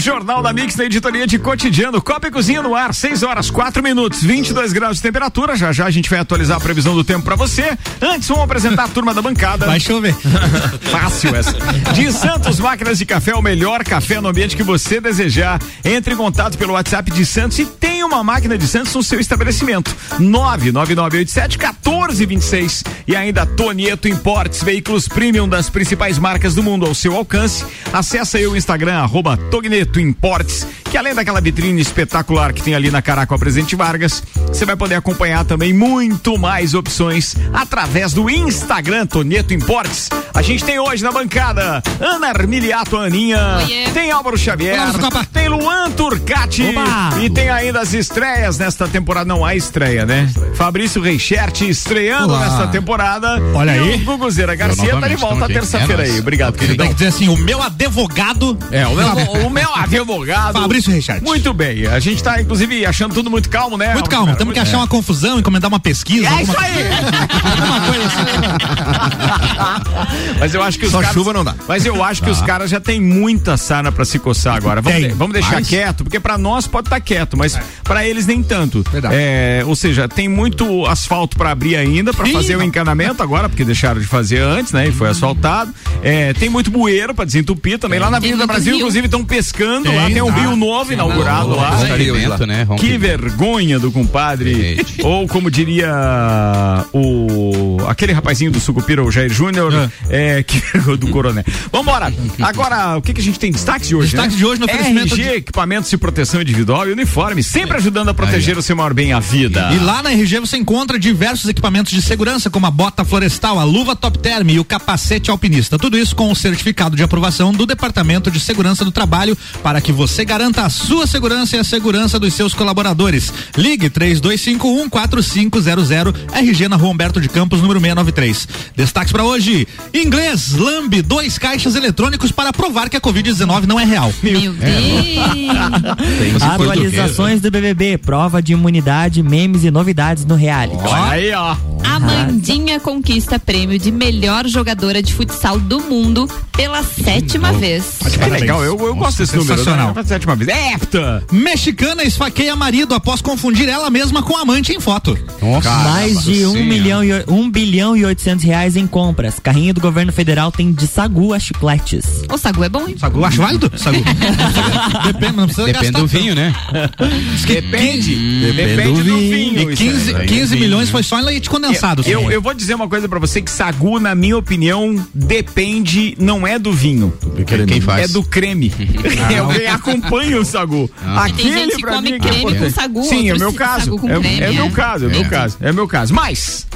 Jornal da Mix da editoria de cotidiano. Copa e Cozinha no ar, 6 horas, 4 minutos, 22 graus de temperatura. Já já a gente vai atualizar a previsão do tempo pra você. Antes, vamos apresentar a turma da bancada. Vai chover. Fácil essa. De Santos Máquinas de Café, o melhor café no ambiente que você desejar. Entre em contato pelo WhatsApp de Santos e tem uma máquina de Santos no seu estabelecimento. 99987 1426. E ainda Tonieto Importes, veículos premium das principais marcas do mundo ao seu alcance. Acesse aí o Instagram, arroba Togneto Importes, que além daquela vitrine espetacular que tem ali na Caraca Presidente Vargas, você vai poder acompanhar também muito mais opções através do Instagram Tonieto Importes. A gente tem hoje na bancada Ana Armiliato Aninha, Oiê. tem Álvaro Xavier, Olá, tem Luan Turcati Oba. e tem ainda as estreias nesta temporada. Não há estreia, né? Fabrício Reichert estreando Olá. nesta temporada. Olha e aí. O Guguzeira Garcia tá de volta terça-feira É aí. Obrigado, Tem queridão. que dizer assim, o meu advogado É, o meu, o meu advogado. Fabrício Reichert. Muito bem. A gente tá, inclusive, achando tudo muito calmo, né? Muito calmo, temos que muito- achar uma confusão, encomendar uma pesquisa. É isso aí! alguma coisa assim. Mas eu acho que os Só caras, chuva não dá. Mas eu acho que os caras já têm muita sarna pra se coçar agora. Vamos, de- vamos deixar Mais? quieto, porque pra nós pode estar quieto, mas pra eles nem tanto. Verdade. É, ou seja, tem muito asfalto pra abrir ainda, pra Ih, fazer o encanamento agora, porque deixaram de fazer antes, né? E foi asfaltado. É, tem muito bueiro pra desentupir também. Lá na Avenida Brasil, rio. inclusive, estão pescando Tem, lá. Tem um tá. rio novo inaugurado lá. Né? Que vergonha do compadre. Gente. Ou como diria o aquele rapazinho do Sucupira, o Jair Júnior, é, que do Coronel. Vambora. Agora, o que, que a gente tem destaques de hoje? Destaques né? de hoje no oferecimento RG, de- equipamentos de proteção individual e uniforme, sempre ajudando a proteger o seu maior bem, a vida. E lá na RG você encontra diversos equipamentos de segurança, como a bota florestal, a luva top term e o capacete alpinista. Tudo isso com o certificado de aprovação do Departamento de Segurança do Trabalho para que você garanta a sua segurança e a segurança dos seus colaboradores. Ligue 3251 4500 RG na Rua Humberto de Campos, número 693. Destaques para hoje: inglês, lambe, dois caixas eletrônicos para provar que a Covid-19 não é real. Meu Deus. Atualizações do BBB, prova de imunidade, memes e novidades no reality. Olha aí, ó. Amandinha conquista prêmio de melhor jogadora de futsal do mundo pela sétima vez. É legal, eu, eu gosto desse número. sensacional. Né? Sétima vez. É, Hepta! Mexicana esfaqueia marido após confundir ela mesma com amante em foto. Mais de um, milhão e, um bilhão e 800 reais em compras. Carrinho do governo federal tem de sagu a chicletes. O sagu é bom, hein? Sagu, acho válido? Sagu. Depende, não precisa Depende gastar do vinho, né? Depende. Depende do vinho. E isso 15, aí. 15 milhões foi só em leite condensado. Eu, eu vou dizer uma coisa pra você que sagu, na minha opinião, depende, não é do vinho. Quem faz? É do creme. é o que acompanha o sagu. E tem gente que pra come mim, que é creme com importante. sagu, Sim, é meu sagu caso. com É, é meu é. caso, é meu É. caso. É meu caso. Mas,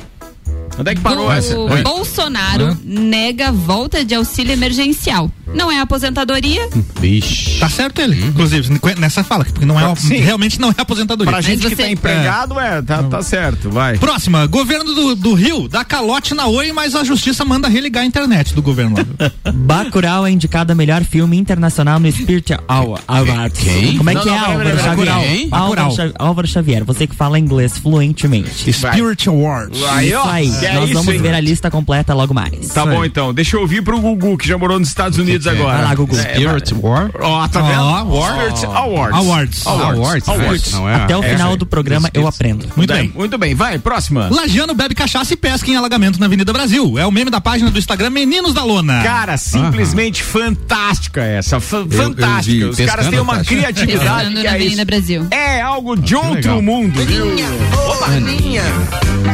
onde é que parou Bo- essa? o Oi. Bolsonaro nega volta de auxílio emergencial. Não é aposentadoria, Vixe. Tá certo ele, inclusive, nessa fala, porque não é, Sim. realmente não é aposentadoria. Pra gente que você- tá empregado, é, tá, tá certo, vai. Próxima, governo do, do Rio dá calote na Oi, mas a justiça manda religar a internet do governo lá. Bacurau é indicado a melhor filme internacional no Spirit Awa- Awards. Quem? Como é Não, que é, não, Álvaro Xavier? Bacurau? Álvaro, Álvaro Xavier, você que fala inglês fluentemente. Spirit Awards. Aí, ó, Isso aí, é nós isso, vamos hein? ver a lista completa logo mais. Tá bom então, deixa eu ouvir pro Gugu, que já morou nos Estados Unidos agora. Vai lá, Gugu. É, Spirit War? Ó, tá vendo? Awards. Spirit Awards. Awards. Awards. Awards. Não é? Até o é, final é. do programa eu aprendo. Muito bem, bem. muito bem. Vai, próxima. Lagiano bebe cachaça e pesca em alagamento na Avenida Brasil. É o meme da página do Instagram Meninos da Lona. Cara, simplesmente fantástica essa. fa- fantástica. Os caras têm uma tá? criatividade. Pescando que na é Avenida isso. Brasil. É algo de outro legal. mundo, viu?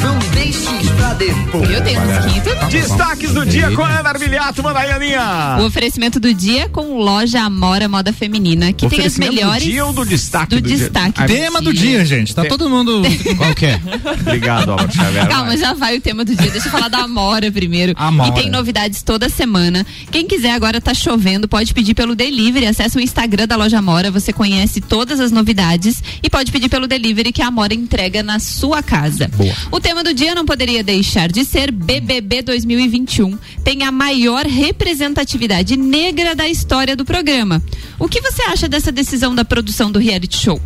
Não deixe pra depois. Eu tenho uns quinto. Destaques do dia com a Ana Armiliato, manda aí, Aninha. O oferecimento do dia com loja Amora Moda Feminina, que tem as Oferecimento do melhores. dia ou do destaque do do dia? destaque. Tema do dia, gente. Tá todo mundo. Qual que é? Obrigado, Álvaro Xavier. Calma, já vai o tema do dia. Deixa eu falar da Amora primeiro. Amora. E tem novidades toda semana. Quem quiser agora tá chovendo, pode pedir pelo delivery. Acesse o Instagram da loja Amora, você conhece todas as novidades e pode pedir pelo delivery que a Amora entrega na sua casa. Boa. O tema do dia não poderia deixar de ser BBB 2021. Tem a maior representatividade negra da história do programa. O que você acha dessa decisão da produção do reality show?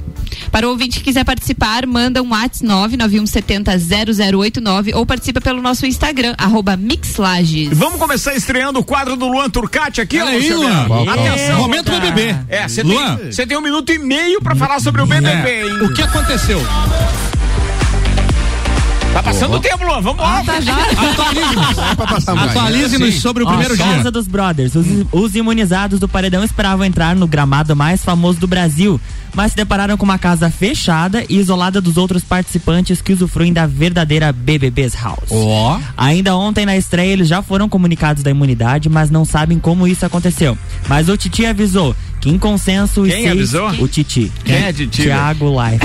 Para o ouvinte que quiser participar, manda um WhatsApp 991700089 ou participa pelo nosso Instagram, arroba Mixlages. Vamos começar estreando o quadro do Luan Turcati aqui, Olha aí, Luciano. Luan. Atenção. Momento BBB. É, você Luan. tem, você tem um minuto e meio pra falar sobre o BBB, É. hein? O que aconteceu? Tá passando o tempo, Luan. Vamos lá. Atualize-nos sobre o Ó, primeiro Casa dia. dos Brothers. Os, os imunizados do paredão esperavam entrar no gramado mais famoso do Brasil, mas se depararam com uma casa fechada e isolada dos outros participantes que usufruem da verdadeira BBB's House. Ó. Ainda ontem na estreia eles já foram comunicados da imunidade, mas não sabem como isso aconteceu. Mas o Titi avisou em consenso os Quem seis... avisou? O Titi. Quem é Titi? Tiago Life.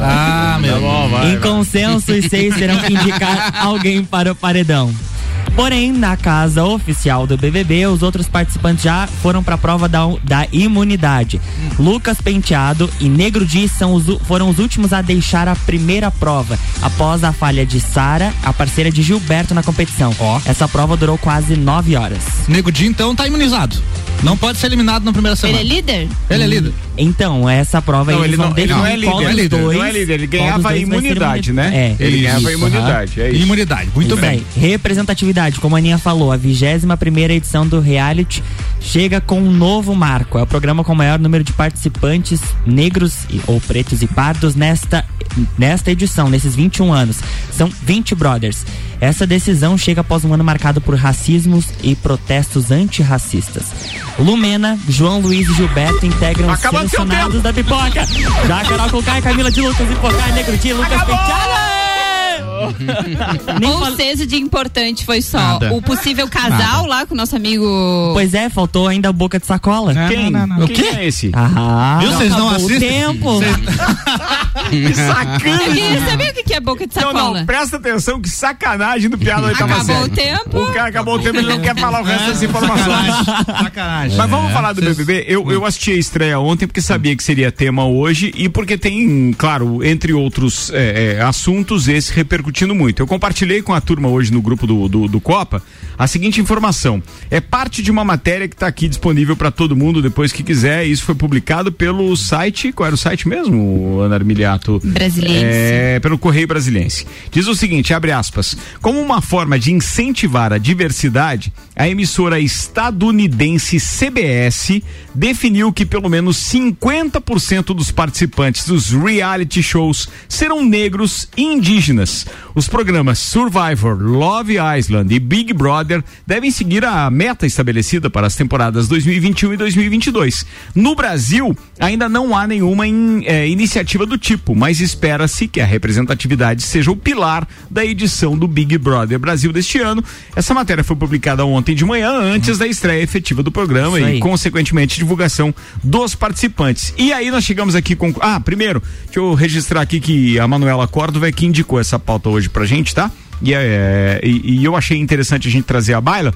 Ah, meu. bom, vai. em consenso, os seis terão que indicar alguém para o paredão. Porém, na casa oficial do BBB, os outros participantes já foram para a prova da, da imunidade. Lucas Penteado e Negro Di são os foram os últimos a deixar a primeira prova, após a falha de Sara, a parceira de Gilberto na competição. Ó. Essa prova durou quase nove horas. Nego Di, então, tá imunizado. Não pode ser eliminado na primeira Ele semana. é líder? Ele é líder. Então, essa prova Não, eles ele não, ele não é definir qual líder, dois- não é líder, ele ganhava a imunidade, imuni- né? É. Ele ganhava a Isso, imunidade, é isso. Imunidade, muito Isso bem. aí. Representatividade, como a Aninha falou, a 21 primeira edição do reality chega com um novo marco. É o programa com o maior número de participantes negros e- ou pretos e pardos nesta, nesta edição, nesses 21 anos. São 20 brothers. Essa decisão chega após um ano marcado por racismos e protestos antirracistas. Lumena, João Luiz e Gilberto integram os selecionados da pipoca. Já Carol Conká Camila de Lucas e Pocá, Negro de Lucas Penteado. Nem Ou fal- seja, de importante foi só Nada. o possível casal lá com o nosso amigo. Pois é, faltou ainda a boca de sacola. Quem? não, não. Quem O quê? é esse? Ah, Viu? Vocês não assistem? tempo. Que sacana! Eu queria saber o que é boca de Não, sacola. não, presta atenção, que sacanagem do piada da oitava Acabou série. o tempo. O cara acabou o tempo, ele não quer falar o resto das informações. Sacanagem. Mas vamos É, falar do vocês- BBB. Eu, eu assisti a estreia ontem porque sabia que seria tema hoje e porque tem, claro, entre outros é, é, assuntos, esse repercutindo muito. Eu compartilhei com a turma hoje no grupo do, do, do Copa a seguinte informação. É parte de uma matéria que está aqui disponível para todo mundo depois que quiser. Isso foi publicado pelo site. Qual era o site mesmo, Ana Armiliato? Brasiliense. É, pelo Correio Brasiliense. Diz o seguinte, abre aspas, como uma forma de incentivar a diversidade, a emissora estadunidense CBS definiu que pelo menos 50% dos participantes dos reality shows serão negros e indígenas. Os programas Survivor, Love Island e Big Brother devem seguir a meta estabelecida para as temporadas 2021 e 2022. No Brasil, ainda não há nenhuma in- eh, iniciativa do tipo, mas espera-se que a representatividade seja o pilar da edição do Big Brother Brasil deste ano. Essa matéria foi publicada ontem de manhã, antes da estreia efetiva do programa e, consequentemente, divulgação dos participantes. E aí nós chegamos aqui com. Ah, primeiro, deixa eu registrar aqui que a Manuela Córdova é que indicou essa pauta hoje pra gente, tá? E, é, e, e eu achei interessante a gente trazer a baila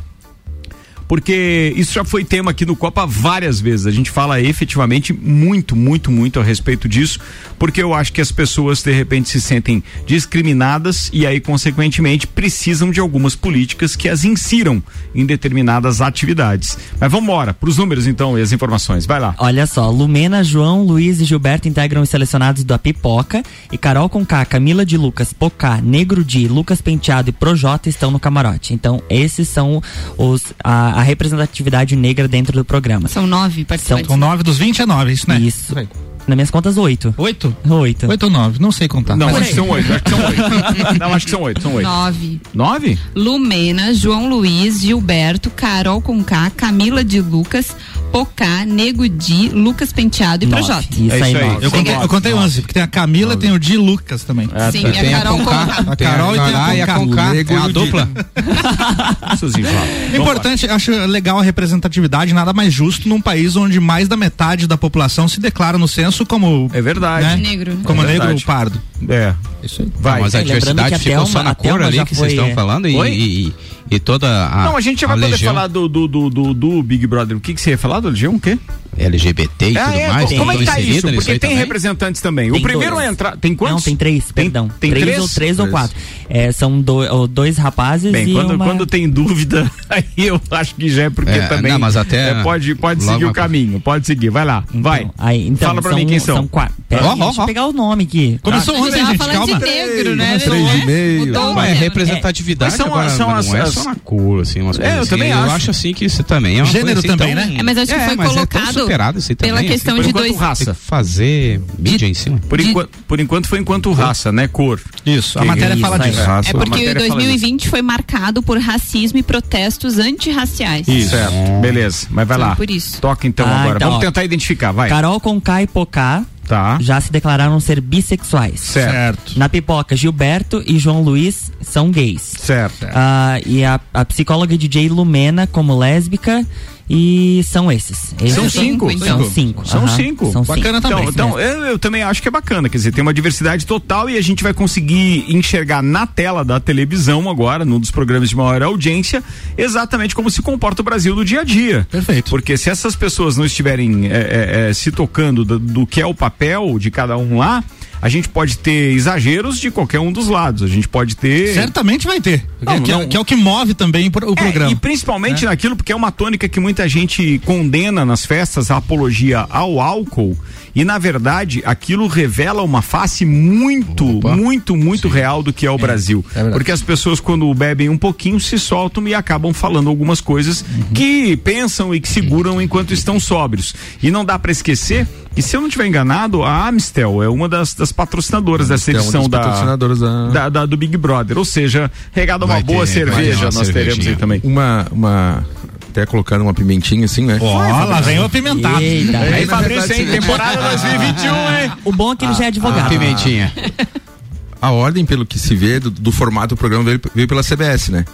porque isso já foi tema aqui no Copa várias vezes. A gente fala efetivamente muito, muito, muito a respeito disso, porque eu acho que as pessoas de repente se sentem discriminadas e aí, consequentemente, precisam de algumas políticas que as insiram em determinadas atividades. Mas vamos embora, para os números então e as informações. Vai lá. Olha só, Lumena, João, Luiz e Gilberto integram os selecionados da Pipoca e Carol Conká, Camila de Lucas, Pocá, Negro Di, Lucas Penteado e Projota estão no camarote. Então, esses são os a, a representatividade negra dentro do programa. São nove participantes. São nove dos 20 é nove, isso, né? Isso. Peraí. Nas minhas contas, oito. Oito? Oito. Oito ou nove? Não sei contar. Não, acho que são oito, acho que são oito. Não, acho que são oito, são oito. Nove. Nove? Lumena, João Luiz, Gilberto, Carol Conká, Camila de Lucas, Pocá, Nego Di, Lucas Penteado e. Projota. Isso É aí, isso aí. Eu contei, eu contei onze, porque tem a Camila, tem o Di Lucas também. Sim, tá. e a Carol Conká. A Carol e tem a e a Conká. É Di. dupla. Importante, acho legal a representatividade, nada mais justo num país onde mais da metade da população se declara no censo como É verdade. né? Negro, né? como É negro ou pardo. É. Isso aí. Vai. Mas a É, diversidade a ficou só a na cor ali que vocês estão é. falando e? E, toda a. Não, a gente já vai poder legião. falar do, do, do, do, do Big Brother. O que, que você ia falar do Legião? O quê? LGBT e Ah, tudo é, mais? como é que tá isso? Porque tem também? representantes também. o Tem primeiro dois. a entrar. Tem quantos? Não, tem três, Tem- perdão. Tem três, três? ou três ou Três. quatro. É, são do- dois rapazes Bem, e quando, uma... quando tem dúvida, aí eu acho que já é porque É, também. não, mas até é, pode pode seguir o caminho, pode seguir, vai lá, Então, vai. Aí, então, Fala pra são, mim quem são. quatro. Pera aí, ó, deixa eu ó. pegar o nome aqui. Começou A gente ontem, tava gente, calma. de negro, né? Três Não e é? meio. Não, é representatividade Mas são- agora, são não as- é as- só na cor, assim, umas É, coisas eu assim. também acho. Eu acho assim que isso também é uma Gênero assim também, tão- né? É, mas acho que foi mas é tão colocado superado isso aí pela questão assim, de dois. raça. Tem que fazer mídia em cima. Por, De- enquanto, por enquanto foi enquanto raça, né? Cor. Isso, a matéria isso fala disso. Raça. É porque matéria o fala 2020 foi marcado por racismo e protestos antirraciais. Isso. Certo. Beleza, mas vai Foi lá. por isso. Toca então Ah, agora. então, Vamos ó. tentar identificar, vai. Carol Conká e Pocá Tá. já se declararam ser bissexuais. Certo. Na pipoca, Gilberto e João Luiz são gays. Certo. Ah, e a, a psicóloga DJ Lumena como lésbica e são esses. Esses São cinco, São cinco. São cinco. São Bacana cinco. também. Então, então eu, eu também acho que é bacana, quer dizer, tem uma diversidade total e a gente vai conseguir enxergar na tela da televisão agora, num dos programas de maior audiência, exatamente como se comporta o Brasil no dia a dia. Perfeito. Porque se essas pessoas não estiverem é, é, é, se tocando do, do que é o papel de cada um lá, a gente pode ter exageros de qualquer um dos lados. A gente pode ter. Certamente vai ter. Não, que, é- não. que é o que move também o É, programa. e principalmente naquilo, porque é uma tônica que muita gente condena nas festas, a apologia ao álcool. E na verdade, aquilo revela uma face muito, Opa. muito, muito real do que é o Brasil. verdade. porque as pessoas, quando bebem um pouquinho, se soltam e acabam falando algumas coisas que pensam e que seguram enquanto estão sóbrios. E não dá para esquecer que, se eu não estiver enganado, a Amstel é uma das, das patrocinadoras dessa É uma edição da, patrocinadoras da- da- da- do Big Brother. Ou seja, regada uma boa ter, cerveja, nós teremos aí também. Uma, uma. Até colocando uma pimentinha assim, né? Ó, lá vem o apimentado. Eita. Aí, Fabrício, hein? Temporada 2021, hein? O bom é que ele já é advogado. Pimentinha. A ordem, pelo que se vê, do, do formato do programa veio, veio pela CBS, né?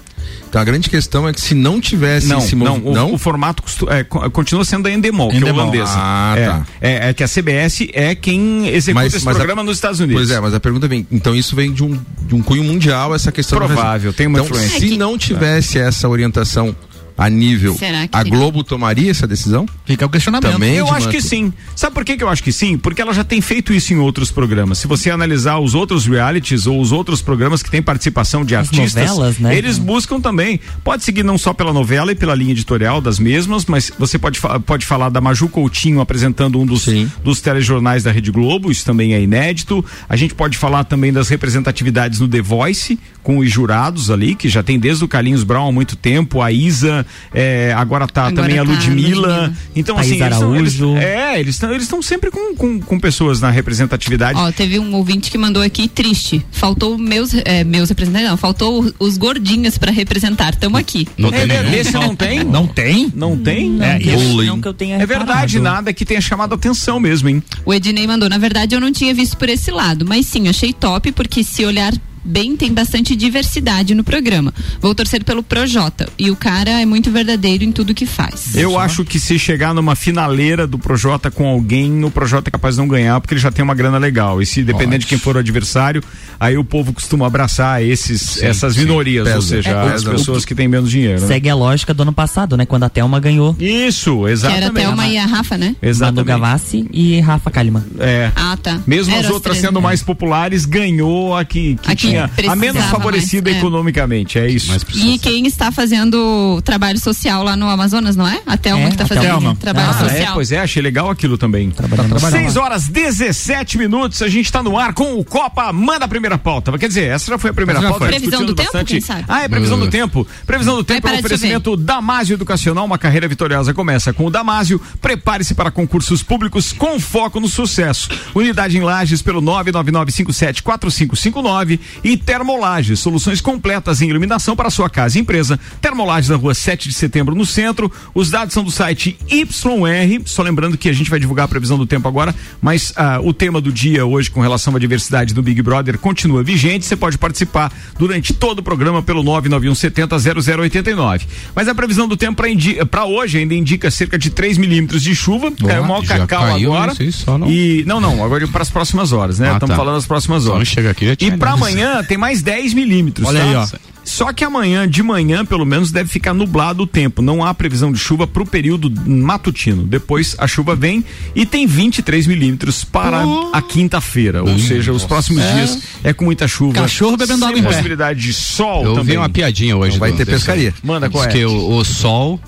Então a grande questão é que se não tivesse Não, esse não, o, o formato é, co- continua sendo a Endemol, que é Endemol. holandesa. Ah, é, tá. é, é que a CBS é quem executa Mas- esse mas a- programa nos Estados Unidos. Pois é, mas a pergunta vem, então isso vem de um, de um cunho mundial, essa questão Provável, tem uma então, influência. Se não tivesse essa orientação a nível, Será que a Globo tomaria essa decisão? Fica o questionamento. Também. Eu acho que manter. sim. Sabe por que, que eu acho que sim? Porque ela já tem feito isso em outros programas. Se você analisar os outros realities ou os outros programas que têm participação de As artistas, novelas, né? eles buscam também. Pode seguir não só pela novela e pela linha editorial das mesmas, mas você pode, pode falar da Maju Coutinho apresentando um dos, Sim. dos telejornais da Rede Globo, isso também é inédito. A gente pode falar também das representatividades no The Voice, com os jurados ali, que já tem desde o Carlinhos Brown há muito tempo, a Isa, é, agora tá Agora também a tá a Ludmilla. Ludmilla. Então, Thaís assim, eles tão- eles- Araújo. é, eles estão eles estão sempre com, com, com pessoas na representatividade. Ó, teve um ouvinte que mandou aqui triste. Faltou meus, é, meus representantes, não, faltou os gordinhos pra representar. Tamo aqui. Não é, tem nenhum. não tem? Não tem? Não tem? Não, é, não que eu tenha É verdade, reparado. nada que tenha chamado atenção mesmo, hein? O Ednei mandou. Na verdade, eu não tinha visto por esse lado, mas sim, achei top, porque se olhar bem, tem bastante diversidade no programa. Vou torcer pelo Projota. E o cara é muito verdadeiro em tudo que faz. Eu acho que se chegar numa finaleira do Projota com alguém, o Projota é capaz de não ganhar, porque ele já tem uma grana legal. E se dependendo de quem for o adversário, aí o povo costuma abraçar esses, essas sim. minorias, ou Pesa. seja, É, as pessoas que têm menos dinheiro. né? Segue a lógica do ano passado, né? Quando a Thelma ganhou. Isso, Que era exatamente. até uma e a Rafa, né? Manu Exatamente. Gavassi e Rafa Kalimann. É. Ah, tá. Mesmo Era as outras três, sendo né? mais populares, ganhou a que, que A a menos favorecida mais, é. economicamente, é isso. Mas precisa E quem está fazendo trabalho social lá no Amazonas, não é? A Thelma É, que está fazendo Thelma. trabalho Ah, é, social. pois é, achei legal aquilo também. Trabalhando. 6 horas 17 minutos, a gente está no ar com o Copa. Manda a primeira pauta. Quer dizer, essa já foi a primeira já pauta. foi. Previsão do tempo, bastante. sabe? Ah, é previsão do tempo. Previsão do tempo é um de oferecimento Damásio Educacional, uma carreira vitoriosa começa com o Damásio. Prepare-se para concursos públicos com foco no sucesso. Unidade em Lages pelo 999574559 e Termolages, soluções completas em iluminação para sua casa e empresa. Termolages na rua 7 de setembro no centro. Os dados são do site YR. Só lembrando que a gente vai divulgar a previsão do tempo agora, mas ah, o tema do dia hoje com relação à diversidade do Big Brother continua vigente. Você pode participar durante todo o programa pelo 991700089. Mas a previsão do tempo para hoje ainda indica cerca de 3 milímetros de chuva. Caiu o maior cacau caiu agora. isso aí só não. E não, não, agora para as próximas horas, né? Ah, Estamos tá. falando das próximas horas. chega aqui, E para dado. Amanhã tem mais 10 milímetros. Olha tá? aí, ó. Só que amanhã, de manhã, pelo menos, deve ficar nublado o tempo. Não há previsão de chuva para o período matutino. Depois a chuva vem e tem 23 milímetros para a quinta-feira. Ou seja, os próximos dias é com muita chuva. Cachorro bebendo água em pé. possibilidade de sol Eu vi também. uma piadinha hoje. Não vai do- ter pescaria. Manda Diz qual é? que o, o sol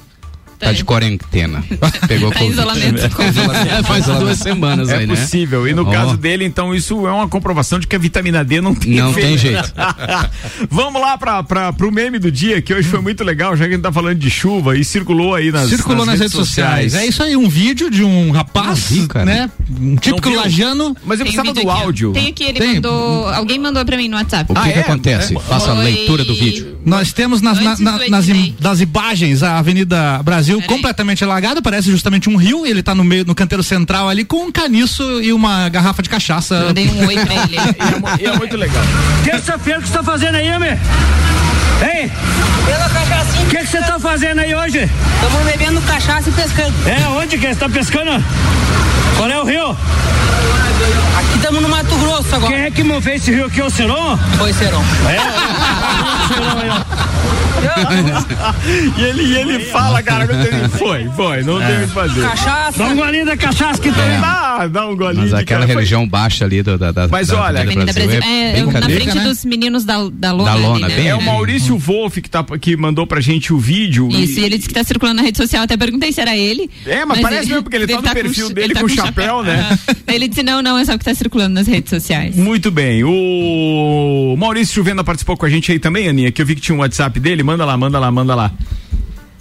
tá de quarentena. Pegou Tá isolamento. Faz duas semanas É aí, né? possível. E no Ó. caso dele, então, isso é uma comprovação de que a vitamina D não tem Não efeito. tem jeito. Vamos lá para pra, pro meme do dia, que hoje foi muito legal, já que a gente tá falando de chuva e circulou aí nas, Circulou nas, redes sociais. É isso aí, um vídeo de um rapaz, vi, cara. né? Um típico lajano. Mas eu Tem precisava do áudio. Tem aqui, ele Tem. mandou. Alguém mandou pra mim no WhatsApp. O que, Ah, que é? acontece? É. Faça a leitura do vídeo. Nós temos nas, na- na- nas, im- das imagens a Avenida Brasil Peraí. completamente alagada, parece justamente um rio, e ele tá no meio, no canteiro central ali com um caniço e uma garrafa de cachaça. Eu Mandei um oi pra ele. E é, e é muito legal. Terça-feira, o que você tá fazendo aí, homem? Hein? Pela cachaçinha. O que que você tá fazendo aí hoje? Estamos bebendo cachaça e pescando. É, onde que você tá pescando? Qual é o rio? Aqui estamos no Mato Grosso Quem agora. é que moveu esse rio aqui? O Seron? Foi. É, Seron aí, ó. E ele, e ele fala, cara, ele foi, foi, não tem o que fazer. Cachaça. Dá um golinho da cachaça que tem. Dá, dá um golinho Mas de aquela cara, foi- religião baixa ali da, da, Mas da olha, Avenida Brasil. É, eu- na frente né? dos meninos da, da lona. Da lona, ali, né? bem É o Maurício Wolff que, tá, que mandou pra gente o vídeo. Isso, e ele disse que tá circulando na rede social, até perguntei se era ele. É, mas parece mesmo, porque ele tá no perfil ch- dele ele com chapéu, né? Ele disse, não, não, é só o que tá circulando nas redes sociais. Muito bem. O Maurício Juvena participou com a gente aí também, Aninha, que eu vi que tinha um WhatsApp dele. Manda lá, manda lá, manda lá.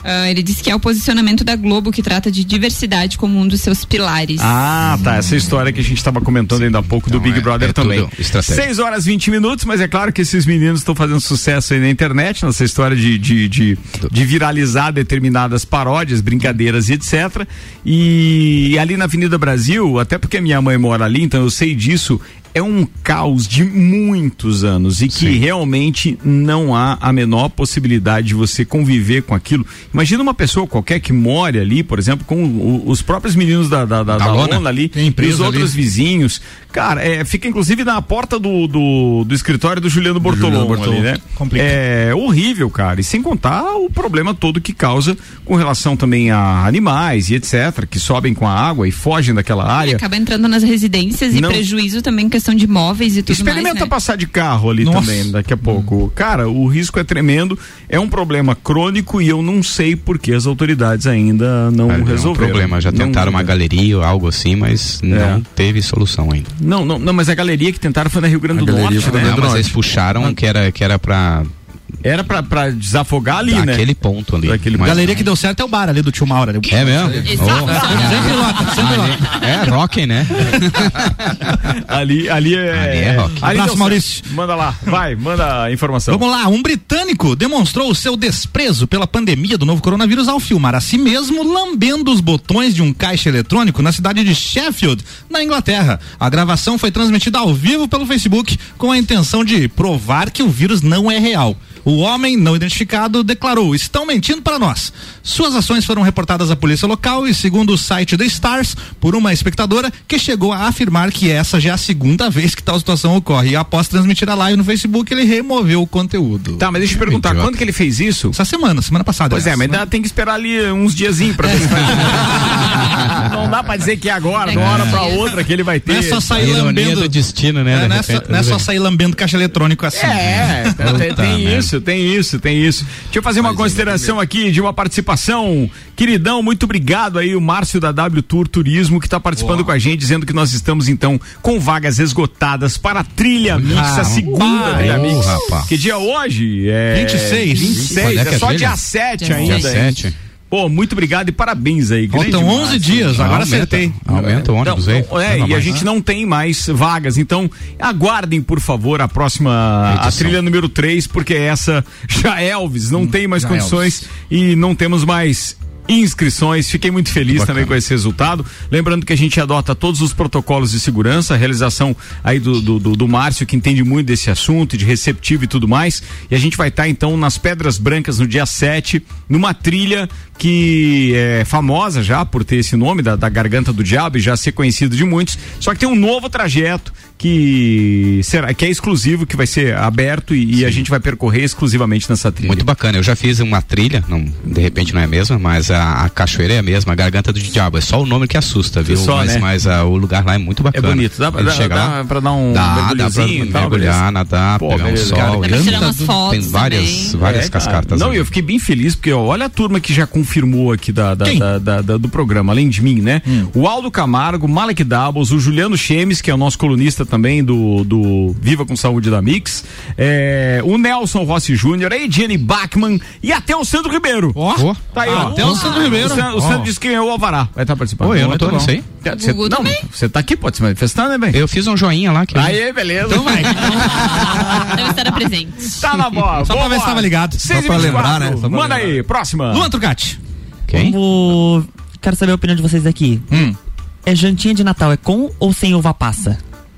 Ah, ele disse que é o posicionamento da Globo que trata de diversidade como um dos seus pilares. Ah, tá. Essa história que a gente estava comentando ainda há pouco do Big é- Brother é também. tudo estratégia. 6 horas 20 minutos, mas é claro que esses meninos estão fazendo sucesso aí na internet, nessa história de, de, de, de viralizar determinadas paródias, brincadeiras e etc. E ali na Avenida Brasil, até porque minha mãe mora ali, então eu sei disso. É um caos de muitos anos e que Sim. realmente não há a menor possibilidade de você conviver com aquilo. Imagina uma pessoa qualquer que more ali, por exemplo, com o- os próprios meninos da, da, da, Da da lona. lona ali, e os outros ali. vizinhos. Cara, é, fica inclusive na porta do, do, do escritório do Juliano Bortolom, Bortolom. ali, né? Complica. É horrível, cara. E sem contar o problema todo que causa com relação também a animais e etc, que sobem com a água e fogem daquela E área. acaba entrando nas residências Não. e prejuízo também em questão de móveis e tudo Experimenta mais, né? passar de carro ali Nossa. também daqui a pouco. Cara, o risco é tremendo, é um problema crônico e eu não sei por que as autoridades ainda não É um resolveram. problema. Já Não- tentaram uma galeria ou algo assim, mas É. não teve solução ainda. Não, não, não, mas a galeria que tentaram foi na Rio Grande do Norte, né? Não, mas eles puxaram que era, que era pra Era pra, pra desafogar ali, né? aquele ponto ali. Daquele- Mas Galeria não. que deu certo é o bar ali do tio Mauro. ali. É mesmo? Oh. Sempre lota, sempre lota. É, rock, né? ali, ali é. Ali é rock. Ali Abraço, Maurício. certo. Manda lá, vai, manda a informação. Vamos lá, um britânico demonstrou o seu desprezo pela pandemia do novo coronavírus ao filmar a si mesmo lambendo os botões de um caixa eletrônico na cidade de Sheffield, na Inglaterra. A gravação foi transmitida ao vivo pelo Facebook com a intenção de provar que o vírus não é real. O homem não identificado declarou: estão mentindo para nós. Suas ações foram reportadas à polícia local e, segundo o site The Stars, por uma espectadora que chegou a afirmar que essa já é a segunda vez que tal situação ocorre. E após transmitir a live no Facebook, ele removeu o conteúdo. Tá, mas deixa eu perguntar, Idiota. quando que ele fez isso? Essa semana, semana passada. Pois é, essa. mas ainda tem que esperar ali uns diazinhos pra ver se vai. Não dá pra dizer que é agora, de uma hora pra outra que ele vai ter. Não é só sair lambendo. do destino, né? É, de não, é só, não é tudo só sair lambendo caixa eletrônico assim. É, tem, Puta tem merda. Isso, tem isso, tem isso. Deixa eu fazer uma consideração aqui de uma participação. Queridão, muito obrigado aí, o Márcio da W Tour Turismo, que está participando com a gente, dizendo que nós estamos então com vagas esgotadas para a Trilha Mix, a segunda. Trilha Mix. Rapaz. Que dia hoje? É 26. 26, Quando é que é é só dia 7 Dia ainda. Dia hein? 7. Pô, muito obrigado e parabéns aí. Faltam 11 Márcio. dias, agora Aumenta, acertei. Aumenta o ônibus Não, aí. é, Não, e a mas- gente não tem mais vagas, então aguardem, por favor, a próxima a trilha número 3, porque essa já é Elvis, não tem mais já condições e não temos mais inscrições. Fiquei muito feliz também com esse resultado. Lembrando que a gente adota todos os protocolos de segurança, a realização aí do, do, do, do Márcio, que entende muito desse assunto, de receptivo e tudo mais. E a gente vai estar então nas Pedras Brancas no dia 7, numa trilha que é famosa já por ter esse nome da, da Garganta do Diabo e já ser conhecido de muitos. Só que tem um novo trajeto que será que é exclusivo, que vai ser aberto e, e a gente vai percorrer exclusivamente nessa trilha. Muito bacana. Eu já fiz uma trilha, não, de repente não é a mesma, mas a, a cachoeira é a mesma, a garganta do diabo. É só o nome que assusta, viu? Só, mas né? mas ah, o lugar lá é muito É bacana. bonito, dá, pra- Ele dá, chega dá lá, pra dar um dá, dá pra tal, mergulhar, beleza? nadar, Pô, pegar um beleza, sol. cara. Dá pra tirar umas fotos Tem várias, também. várias É, cascatas. Não, ali. eu fiquei bem feliz, porque ó, olha a turma que já confirmou aqui da, da- da- da- da- do programa, além de mim, né? Hum. O Aldo Camargo, Malek Doubles, o Juliano Chemes, que é o nosso colunista também do, do Viva com Saúde da Mix, é, o Nelson Rossi Júnior, a Ediane Bachmann e até o Sandro Ribeiro. Ó, Tá aí, ó. até o Sandro Ribeiro. O Sandro, o. Sandro disse que ganhou o Alvará. Vai estar participando. Oi, eu não tô nisso aí. Você, Gugu não, também. você tá aqui, pode se manifestar, né, bem? Eu fiz um joinha lá. Que Aí, beleza. Então vai. Deve estar presente. Tá na bola. Só pra ver se tava ligado. Só pra lembrar, né? Só pra Manda lembrar. aí, próxima. Luan Trucati. Quem? Vamos- Quero saber a opinião de vocês aqui. Hum. É jantinha de Natal, é com ou sem uva passa?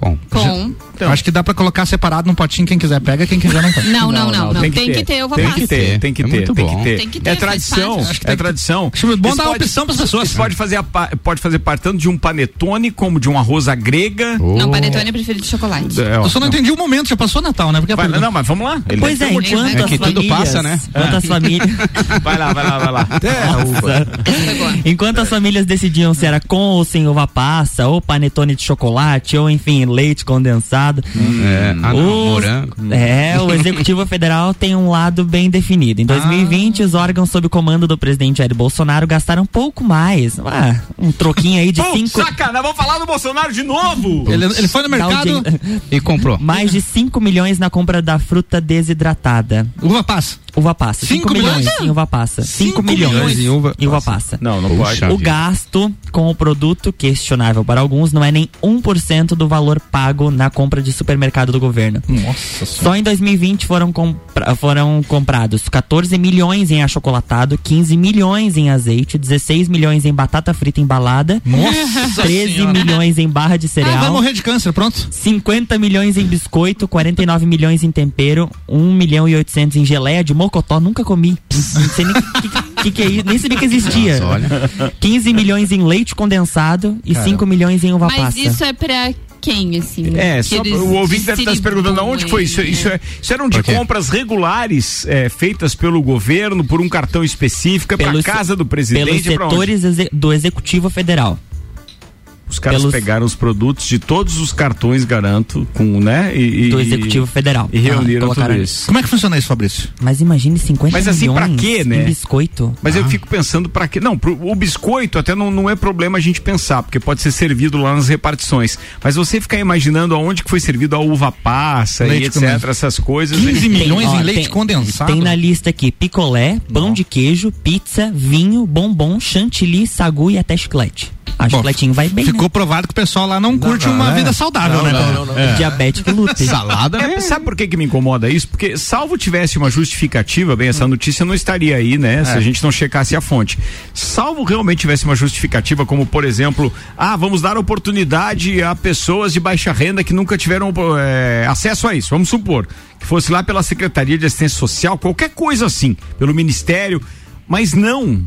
Com. Com. Então. Acho que dá pra colocar separado num potinho, quem quiser pega, quem quiser não pode. Não, não, não, não. Tem que ter que ter, tem que É ter, tem que ter. Tem que ter, É tradição, parte. Acho que é tradição. Acho bom dar uma opção pras pessoas. Isso pode fazer, pode fazer parte tanto de um panetone como de um arroz à grega. Não, panetone é preferido de chocolate. É, ó, Eu só não, não. entendi o momento, já passou Natal, né? Porque não, mas vamos lá. Ele pois é, enquanto É as que tudo famílias, passa, né? Enquanto as famílias, Vai lá, vai lá, vai lá. Enquanto as famílias decidiam se era com ou sem uva passa, ou panetone de chocolate, ou enfim, leite condensado. É, ah, não, Os- morango. É, o Executivo Federal tem um lado bem definido. Em 2020, os órgãos sob comando do presidente Jair Bolsonaro gastaram um pouco mais. Ah, um troquinho aí de Pô, cinco. sacanagem, vamos falar do Bolsonaro de novo. Ele, ele foi no mercado, E comprou. Mais de 5 milhões na compra da fruta desidratada. uva passa. Uva passa. Cinco 5 milhões milhões? em uva passa. 5 Cinco milhões, milhões em uva em uva passa. Não, não Puxa. pode. O gasto com o produto, questionável para alguns, não é nem 1% do valor pago na compra de supermercado do governo. Nossa Só em 2020 foram, compra- foram comprados 14 milhões em achocolatado, 15 milhões em azeite, 16 milhões em batata frita embalada, Nossa 13 senhora. milhões em barra de Ah, vai cereal, morrer de câncer, pronto. 50 milhões em biscoito, 49 milhões em tempero, 1 milhão e 800 em geleia de mocotó, nunca comi. Não sei nem o que, que, que é isso, nem sabia que existia. Nossa, olha. 15 milhões em leite condensado e 5 milhões em uva Mas passa. isso é pra quem, assim? É, só, o ouvinte deve estar se perguntando aonde que foi isso. né? Isso, é- isso eram de compras regulares é, feitas pelo governo por um cartão específico, é Pelos- casa do Pelos presidente, é pra onde? setores exe- do Executivo Federal. Os caras pelos- pegaram os produtos de todos os cartões, garanto, com, né? E, e- Do Executivo Federal. E reuniram Ah, tudo ali. isso. Como é que funciona isso, Fabrício? Mas imagine 50 Mas assim, pra milhões quê, né? em biscoito. Mas eu fico pensando pra quê? Não, pro, o biscoito até não, não é problema a gente pensar, porque pode ser servido lá nas repartições. Mas você ficar imaginando aonde que foi servido a uva passa Leite e etc, condensado. essas coisas. 15 e- milhões ó, em leite tem- condensado. Tem na lista aqui picolé, pão de queijo, pizza, vinho, bombom, chantilly, sagu e até chiclete. Ah, Bom, chicletinho vai bem, Ficou né? provado que o pessoal lá não curte não, uma é. vida saudável, né? Não, não, não. É. Diabético lute. Salada, É, né? sabe por que, que me incomoda isso? Porque salvo tivesse uma justificativa, bem, essa notícia não estaria aí, né? É. Se a gente não checasse a fonte. Salvo realmente tivesse uma justificativa, como por exemplo, ah, vamos dar oportunidade a pessoas de baixa renda que nunca tiveram eh, acesso a isso. Vamos supor que fosse lá pela Secretaria de Assistência Social, qualquer coisa assim, pelo Ministério, mas não.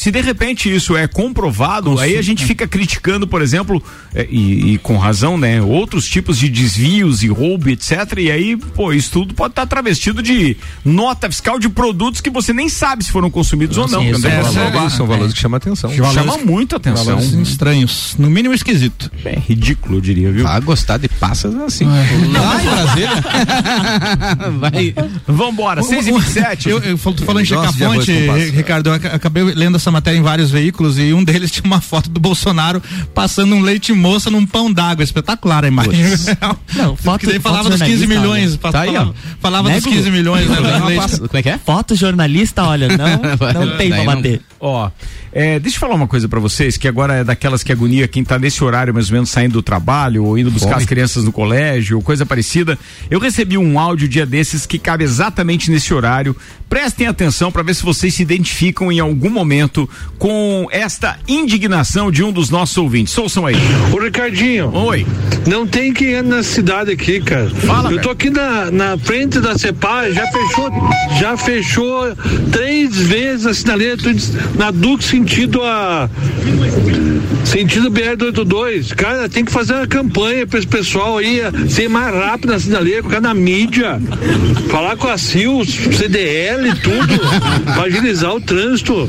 Se de repente isso é comprovado, aí a gente fica criticando, por exemplo, eh, e, e com razão, né? Outros tipos de desvios e roubo, etc. E aí, pô, isso tudo pode estar travestido de nota fiscal de produtos que você nem sabe se foram consumidos ou não. Sim, é, é. São valores que chamam atenção. Valores Chama muito atenção. Valores estranhos. No mínimo esquisito. É ridículo, eu diria, viu? Vai gostar de passas assim. Lá em Brasília. Vai. Vambora, 6 e 27 Eu, eu tô falando Gosto de passa. Ricardo, eu ac- acabei lendo essa matéria em vários veículos e um deles tinha uma foto do Bolsonaro passando um leite moça num pão d'água. Espetacular a imagem. Não, foto- Porque falava dos 15 jornalista, milhões. olha. Tá aí, ó. falava dos Nego? 15 milhões né, Como é que é? Foto jornalista, olha, não, não tem pra bater. Ó, é, deixa eu falar uma coisa pra vocês, que agora é daquelas que agonia quem tá nesse horário mais ou menos saindo do trabalho ou indo buscar Fome. as crianças no colégio ou coisa parecida. Eu recebi um áudio dia desses que cabe exatamente nesse horário. Prestem atenção pra ver se vocês se identificam em algum momento com esta indignação de um dos nossos ouvintes. Ouçam aí. Ô Ricardinho. Oi. Não tem quem anda na cidade aqui, cara. Fala, Eu tô aqui na, na frente da CEPAR, já fechou, já fechou três vezes a sinaleira indo na Duque sentido a sentido BR-282. Cara, tem que fazer uma campanha pra esse pessoal aí ser mais rápido na sinaleira, colocar na mídia, falar com a CIL, CDL e tudo, pra agilizar o trânsito.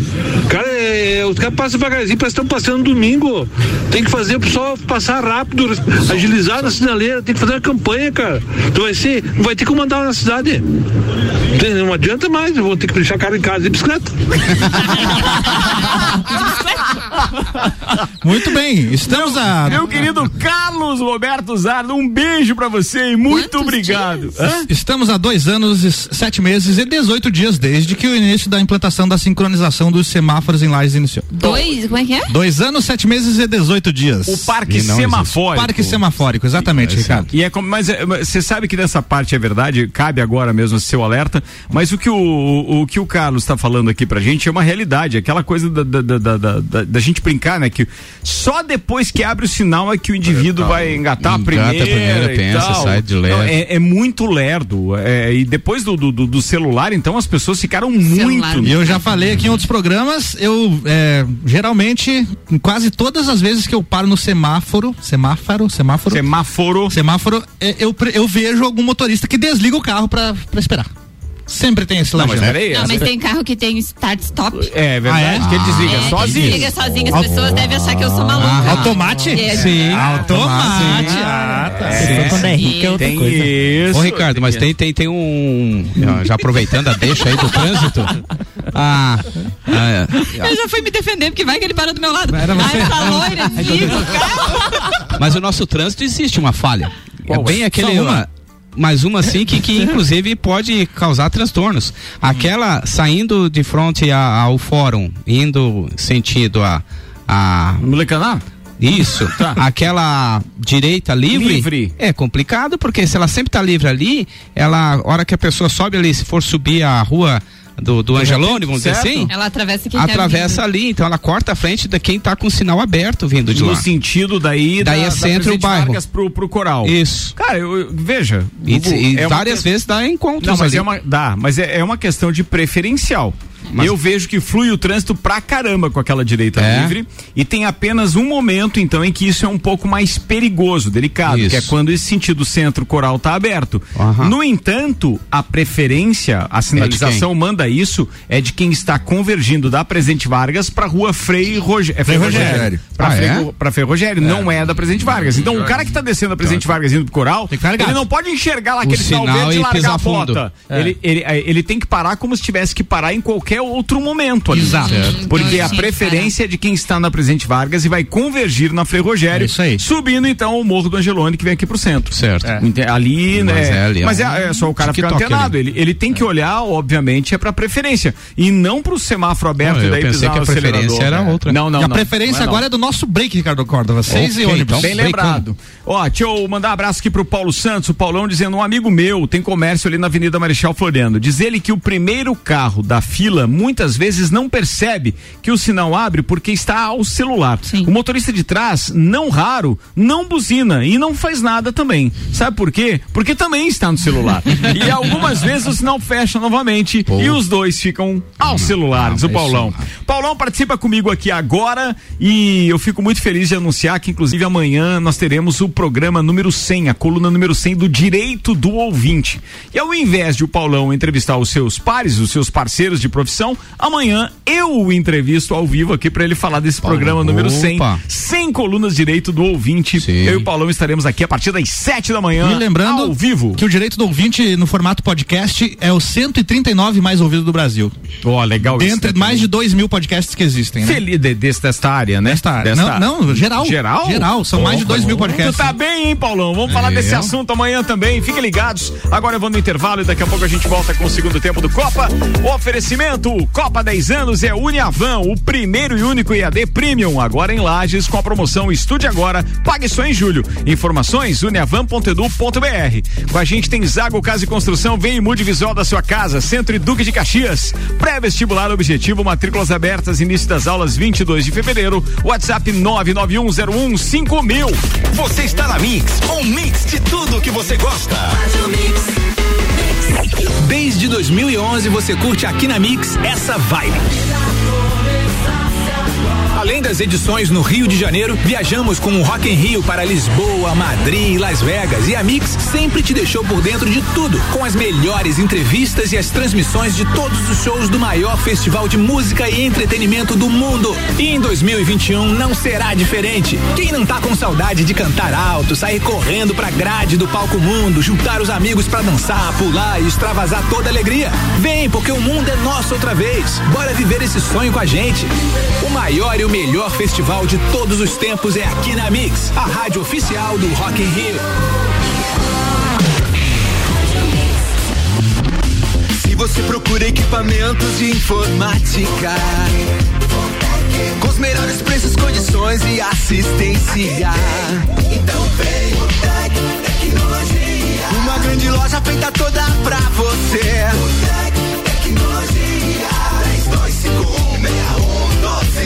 Cara, é, os caras passam devagarzinho, parece que estão passando domingo. Tem que fazer o pessoal passar rápido, agilizar na sinaleira, tem que fazer uma campanha, cara. Não vai ser, não vai ter como andar na cidade. Não adianta mais, eu vou ter que deixar a cara em casa de bicicleta. de bicicleta. Muito bem, estamos a. Meu querido Carlos Roberto Zardo, um beijo pra você e muito Quantos obrigado. Estamos há dois anos, sete meses e 18 dias desde que o início da implantação da sincronização dos semáforos em Lages iniciou. Dois, como é que é? Dois anos, sete meses e 18 dias. O parque semafórico. Parque semafórico, exatamente, Ricardo. E é como, mas é, mas você sabe que nessa parte é verdade, cabe agora mesmo seu alerta, mas o que o, o, o que o Carlos está falando aqui pra gente é uma realidade, aquela coisa da, da, da, da, da- da- da gente brincar, né? Que só depois que abre o sinal é que o indivíduo vai engatar a Engata primeira. a primeira, pensa, sai de leve. Não, é, é muito lerdo. é, e depois do, do, do- celular, então as pessoas ficaram muito. E eu já falei aqui em outros programas, eu é, geralmente, quase todas as vezes que eu paro no semáforo, semáforo, semáforo, Semáforo. semáforo, é, eu, eu vejo algum motorista que desliga o carro pra esperar. Sempre tem esse Não, mas lajão. peraí. Não, mas tem carro que tem start-stop. É verdade, Ah, é? que ele desliga É, sozinho. Desliga sozinho. As pessoas devem achar que eu sou maluca. Automate? É. Sim. Automate. Sim. Ah, tá. Só quando é rico é outra Tem coisa. isso. Ô Ricardo, mas tem, tem, tem um. Já aproveitando a deixa aí do trânsito. Ah, ah, Eu já fui me defender, porque vai que ele para do meu lado. Era você. Ai, essa loira, desliga o carro. mas o nosso trânsito existe uma falha. Qual é bem é? aquele. Uma? Mais uma assim que, que inclusive pode causar transtornos. Aquela saindo de frente ao fórum, indo sentido a. a No Lecaná? isso, aquela direita livre, Livre. é complicado porque se ela sempre tá livre ali, ela, a hora que a pessoa sobe ali, se for subir a rua do, do Angelone, vamos dizer certo. assim, Ela atravessa quem quer atravessa ali, então ela corta a frente de quem tá com o sinal aberto vindo de No lá. sentido daí, Daí da, é da centro Presidente o bairro. Vargas pro, pro coral. Isso. Cara, eu, eu- veja. E, Gugu, e é várias que- vezes dá encontros Não, mas ali. é uma. Dá, mas é, é uma questão de preferencial. Mas- Eu vejo que flui o trânsito pra caramba com aquela direita É. livre e tem apenas um momento, então, em que isso é um pouco mais perigoso, delicado, Isso. que é quando esse sentido centro-coral tá aberto. Aham. No entanto, a preferência, a sinalização manda isso, é de quem está convergindo da Presidente Vargas pra rua Frei, Roge... é Frei Rogério. Rogério. Pra, Ah, Frei, é? pra Frei Rogério, não é da Presidente Vargas. Então, o cara que tá descendo da Presidente Vargas indo pro coral, ele não pode enxergar lá aquele sinal sinal verde e largar a bota. É. Ele, ele, ele tem que parar como se tivesse que parar em qualquer outro momento ali. Exato. Certo. Porque Então, a tinha que preferência é de quem está na Presidente Vargas e vai convergir na Frei Rogério. É isso aí. Subindo então o Morro do Angelone que vem aqui pro centro. Certo. Ente- Ali, Mas né? é ali, é mas é, é só o cara ficar antenado. Ele, ele tem que olhar, obviamente, é pra preferência. E não pro semáforo aberto Não, e eu daí pensei pisar que a preferência acelerador. era outra. Não, não, e a não. preferência Não é não. agora é do nosso break, Ricardo Córdova. Seis Ok, e ônibus. então. Bem Bem lembrado. Ó, deixa eu mandar um abraço aqui pro Paulo Santos, o Paulão dizendo, um amigo meu tem comércio ali na Avenida Marechal Floriano. Diz ele que o primeiro carro da fila muitas vezes não percebe que o sinal abre porque está ao celular. Sim. O motorista de trás, não raro, não buzina e não faz nada também. Sabe por quê? Porque também está no celular. e algumas vezes o sinal fecha novamente e os dois ficam aos celulares, não, o Paulão. Paulão participa comigo aqui agora e eu fico muito feliz de anunciar que, inclusive, amanhã nós teremos o programa número 100, a coluna número 100 do Direito do Ouvinte. E ao invés de o Paulão entrevistar os seus pares, os seus parceiros de profissão, amanhã eu o entrevisto ao vivo aqui para ele falar desse programa número 100. opa. 100 colunas Direito do Ouvinte. Sim. Eu e o Paulão estaremos aqui a partir das 7 da manhã. E lembrando ao vivo. que o direito do ouvinte no formato podcast é o 139 mais ouvido do Brasil. Ó, legal isso, Dentre mais de 2 mil podcasts que existem, né? Feliz de, desse, desta área, né? Desta área. Desta- Não, não, geral. Geral? Geral, são mais de 2 mil podcasts. Tu tá bem, hein, Paulão? Vamos falar É. desse assunto amanhã também. Fiquem ligados. Agora eu vou no intervalo e daqui a pouco a gente volta com o segundo tempo do Copa. O oferecimento Oferecimento Copa 10 anos é Uniavan, o primeiro e único EAD Premium, agora em Lages com a promoção Estude Agora, pague só em julho. Informações uniavan.edu.br. Com a gente tem Zago Casa e Construção, vem e mude visual da sua casa, Centro e Duque de Caxias. Pré-vestibular objetivo, matrículas abertas, início das aulas 22 de fevereiro. WhatsApp 991015000. Você está na Mix, um mix de tudo que você gosta. Desde 2011 você curte aqui na Mix essa vibe. Além das edições no Rio de Janeiro, viajamos com o Rock em Rio para Lisboa, Madrid, Las Vegas e a Mix sempre te deixou por dentro de tudo, com as melhores entrevistas e as transmissões de todos os shows do maior festival de música e entretenimento do mundo. E em 2021 não será diferente. Quem não tá com saudade de cantar alto, sair correndo pra grade do palco mundo, juntar os amigos pra dançar, pular e extravasar toda alegria? Vem, porque o mundo é nosso outra vez. Bora viver esse sonho com a gente. O maior e o melhor festival de todos os tempos é aqui na Mix, a rádio oficial do Rock in Rio. Se você procura equipamentos de informática, com os melhores preços, condições e assistência, então vem o Tec Tecnologia. Uma grande loja feita toda pra você. O Tec Tecnologia. 32516112.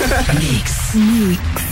Mix. Mix.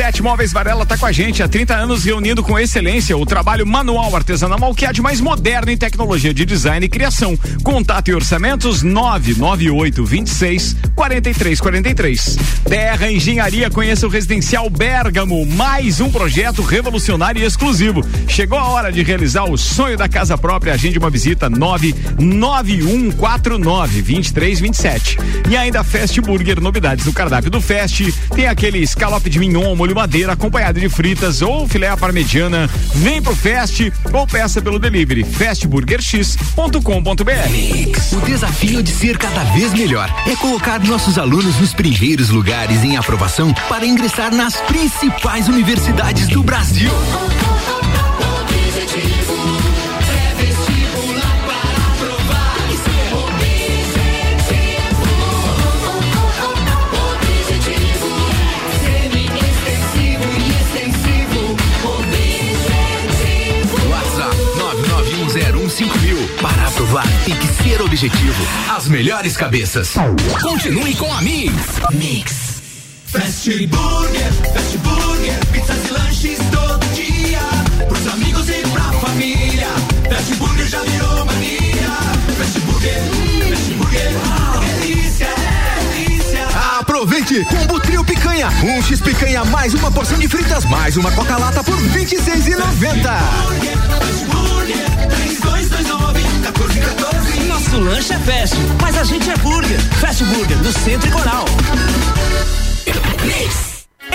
7, Móveis Varela tá com a gente há 30 anos reunindo com excelência o trabalho manual artesanal que há de mais moderno em tecnologia de design e criação. Contato e orçamentos 998 26 43 43. Terra Engenharia conheça o Residencial Bergamo, mais um projeto revolucionário e exclusivo. Chegou a hora de realizar o sonho da casa própria. Agende uma visita 99149 2327. E ainda Fast Burger, novidades no cardápio do Fast. Tem aquele escalope de mignon, molho madeira, acompanhado de fritas ou filé à parmegiana. Vem pro Fast ou peça pelo delivery fastburgerx.com.br. O desafio de ser cada vez melhor é colocar nossos alunos nos primeiros lugares em aprovação para ingressar nas principais universidades do Brasil. Para aprovar, tem que ser objetivo. As melhores cabeças. Continue com a Mix. Mix. Fast Burger, Fast Burger, pizzas e lanches todo dia. Pros amigos e pra família. Fast Burger já virou mania. Fast Burger, Fast Burger, delícia, delícia. Aproveite! Combo Trio Picanha. Um X Picanha mais uma porção de fritas mais uma Coca-Lata por R$ 26,90. Fast Burger, 3229 fast, mas a gente é burger. Fast Burger, do Centro e Coral.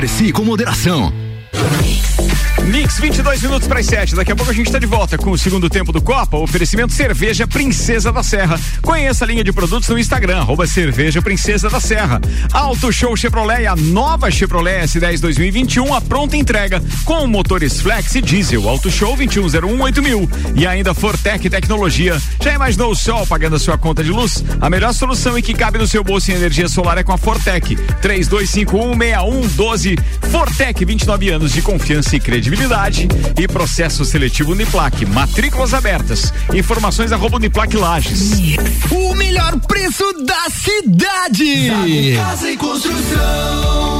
Aprecie com moderação. Mix 22 minutos para as 7. Daqui a pouco a gente está de volta com o segundo tempo do Copa. Oferecimento Cerveja Princesa da Serra. Conheça a linha de produtos no Instagram, arroba Cerveja Princesa da Serra. Auto Show Chevrolet, a nova Chevrolet S10 2021, a pronta entrega com motores flex e diesel. Auto Show 21018000 mil. E ainda Fortec Tecnologia. Já imaginou o sol pagando a sua conta de luz? A melhor solução e que cabe no seu bolso em energia solar é com a Fortec. 32516112. Fortec, 29 anos de confiança e credibilidade. E processo seletivo Uniplac. Matrículas abertas. Informações arroba Uniplac Lages. O melhor preço da cidade. Casa e Construção.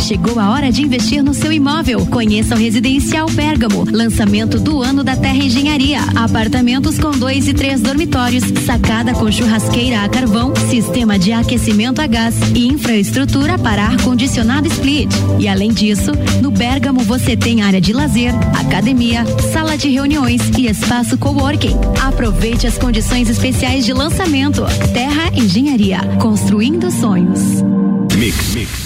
Chegou a hora de investir no seu imóvel. Conheça o Residencial Pérgamo. Lançamento do ano da Terra Engenharia. Apartamentos com dois e três dormitórios, sacada com churrasqueira a carvão, sistema de aquecimento a gás e infraestrutura para ar-condicionado split. E além disso, no Bergamo você tem área de lazer, academia, sala de reuniões e espaço coworking. Aproveite as condições especiais de lançamento. Terra Engenharia. Construindo sonhos. Mix, mix.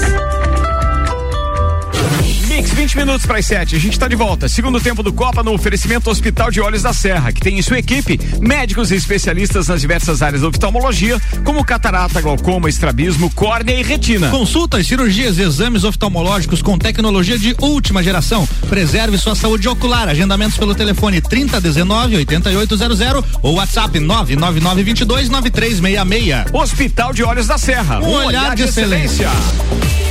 Mix, 20 minutos para as 7. A gente está de volta. Segundo tempo do Copa no oferecimento Hospital de Olhos da Serra, que tem em sua equipe médicos e especialistas nas diversas áreas da oftalmologia, como catarata, glaucoma, estrabismo, córnea e retina. Consultas, cirurgias e exames oftalmológicos com tecnologia de última geração. Preserve sua saúde ocular. Agendamentos pelo telefone 3019 8800 ou WhatsApp 99922 9366. Hospital de Olhos da Serra. Um, olhar, olhar, de, de excelência. excelência.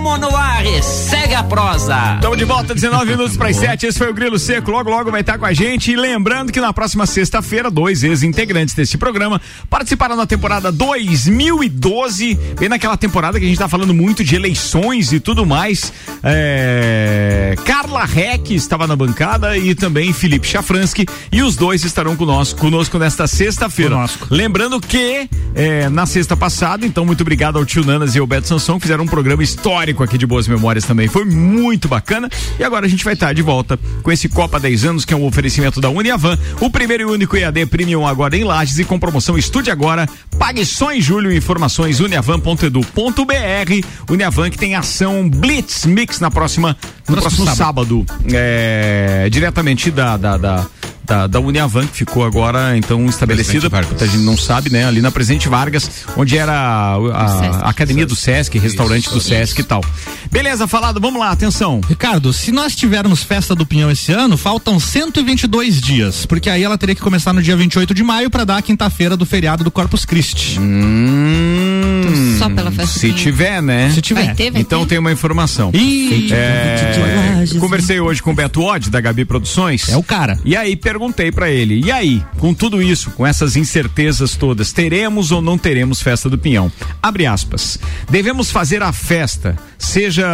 Temo no ar, segue a prosa. Estamos de volta, 19 minutos para as 7. Esse foi o Grilo Seco. Logo, logo vai estar com a gente. E lembrando que na próxima sexta-feira, dois ex-integrantes deste programa participaram na temporada 2012. Bem naquela temporada que a gente está falando muito de eleições e tudo mais. É... Carla Reck estava na bancada e também Felipe Chafransky. E os dois estarão conosco, conosco nesta sexta-feira. Lembrando que é, na sexta passada, então muito obrigado ao tio Nanas e ao Beto Sansão, que fizeram um programa histórico aqui de Boas Memórias também. Foi muito bacana. E agora a gente vai estar de volta com esse Copa 10 anos, que é um oferecimento da Uniavan, o primeiro e único EAD Premium agora em Lages e com promoção Estude Agora. Pague só em julho. Informações uniavan.edu.br. Uniavan que tem ação Blitz Mix na próxima, no próximo, próximo sábado. sábado é, diretamente da, da, da da, da Uniavan, que ficou agora então estabelecida, a gente não sabe, né? Ali na Presidente Vargas, onde era a, a, a academia do Sesc, restaurante isso, do Sesc isso. e tal. Beleza, falado, vamos lá, atenção. Ricardo, se nós tivermos festa do Pinhão esse ano, faltam 122 dias, porque aí ela teria que começar no dia 28 de maio para dar a quinta-feira do feriado do Corpus Christi. Hum, Hum, só pela festa do Se tiver, né? Se tiver. Vai ter, vai então ter? tem uma informação. Ih, É, conversei hoje com o Beto Odd, da Gabi Produções. É o cara. E aí perguntei pra ele, e aí, com tudo isso, com essas incertezas todas, teremos ou não teremos festa do Pinhão? Abre aspas. Devemos fazer a festa, seja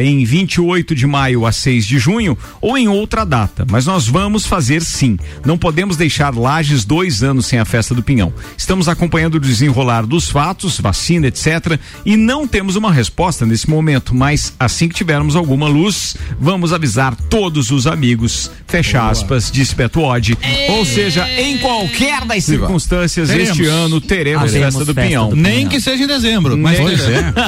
em 28 de maio a 6 de junho ou em outra data, mas nós vamos fazer sim. Não podemos deixar Lages dois anos sem a festa do Pinhão. Estamos acompanhando o desenrolar dos fatos, vacina, etc. E não temos uma resposta nesse momento, mas assim que tivermos alguma luz, vamos avisar todos os amigos. Fecha aspas, disse Beto Odd. Ou seja, em qualquer das circunstâncias, Teremos. este ano teremos festa do festa Pinhão. do Nem que seja em dezembro, mas Pois teremos. é.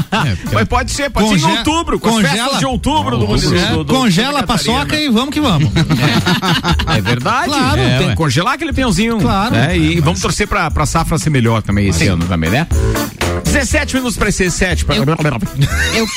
Mas pode ser, pode ser em Conge- outubro, com festas de outubro do é. do- do- Congela a paçoca e vamos que vamos. É verdade. Claro. tem É, que ué. congelar aquele pinhãozinho. Claro. né? E vamos torcer pra, pra safra ser melhor também esse ano também, né? 17 minutos pra ser 7. Pra... Eu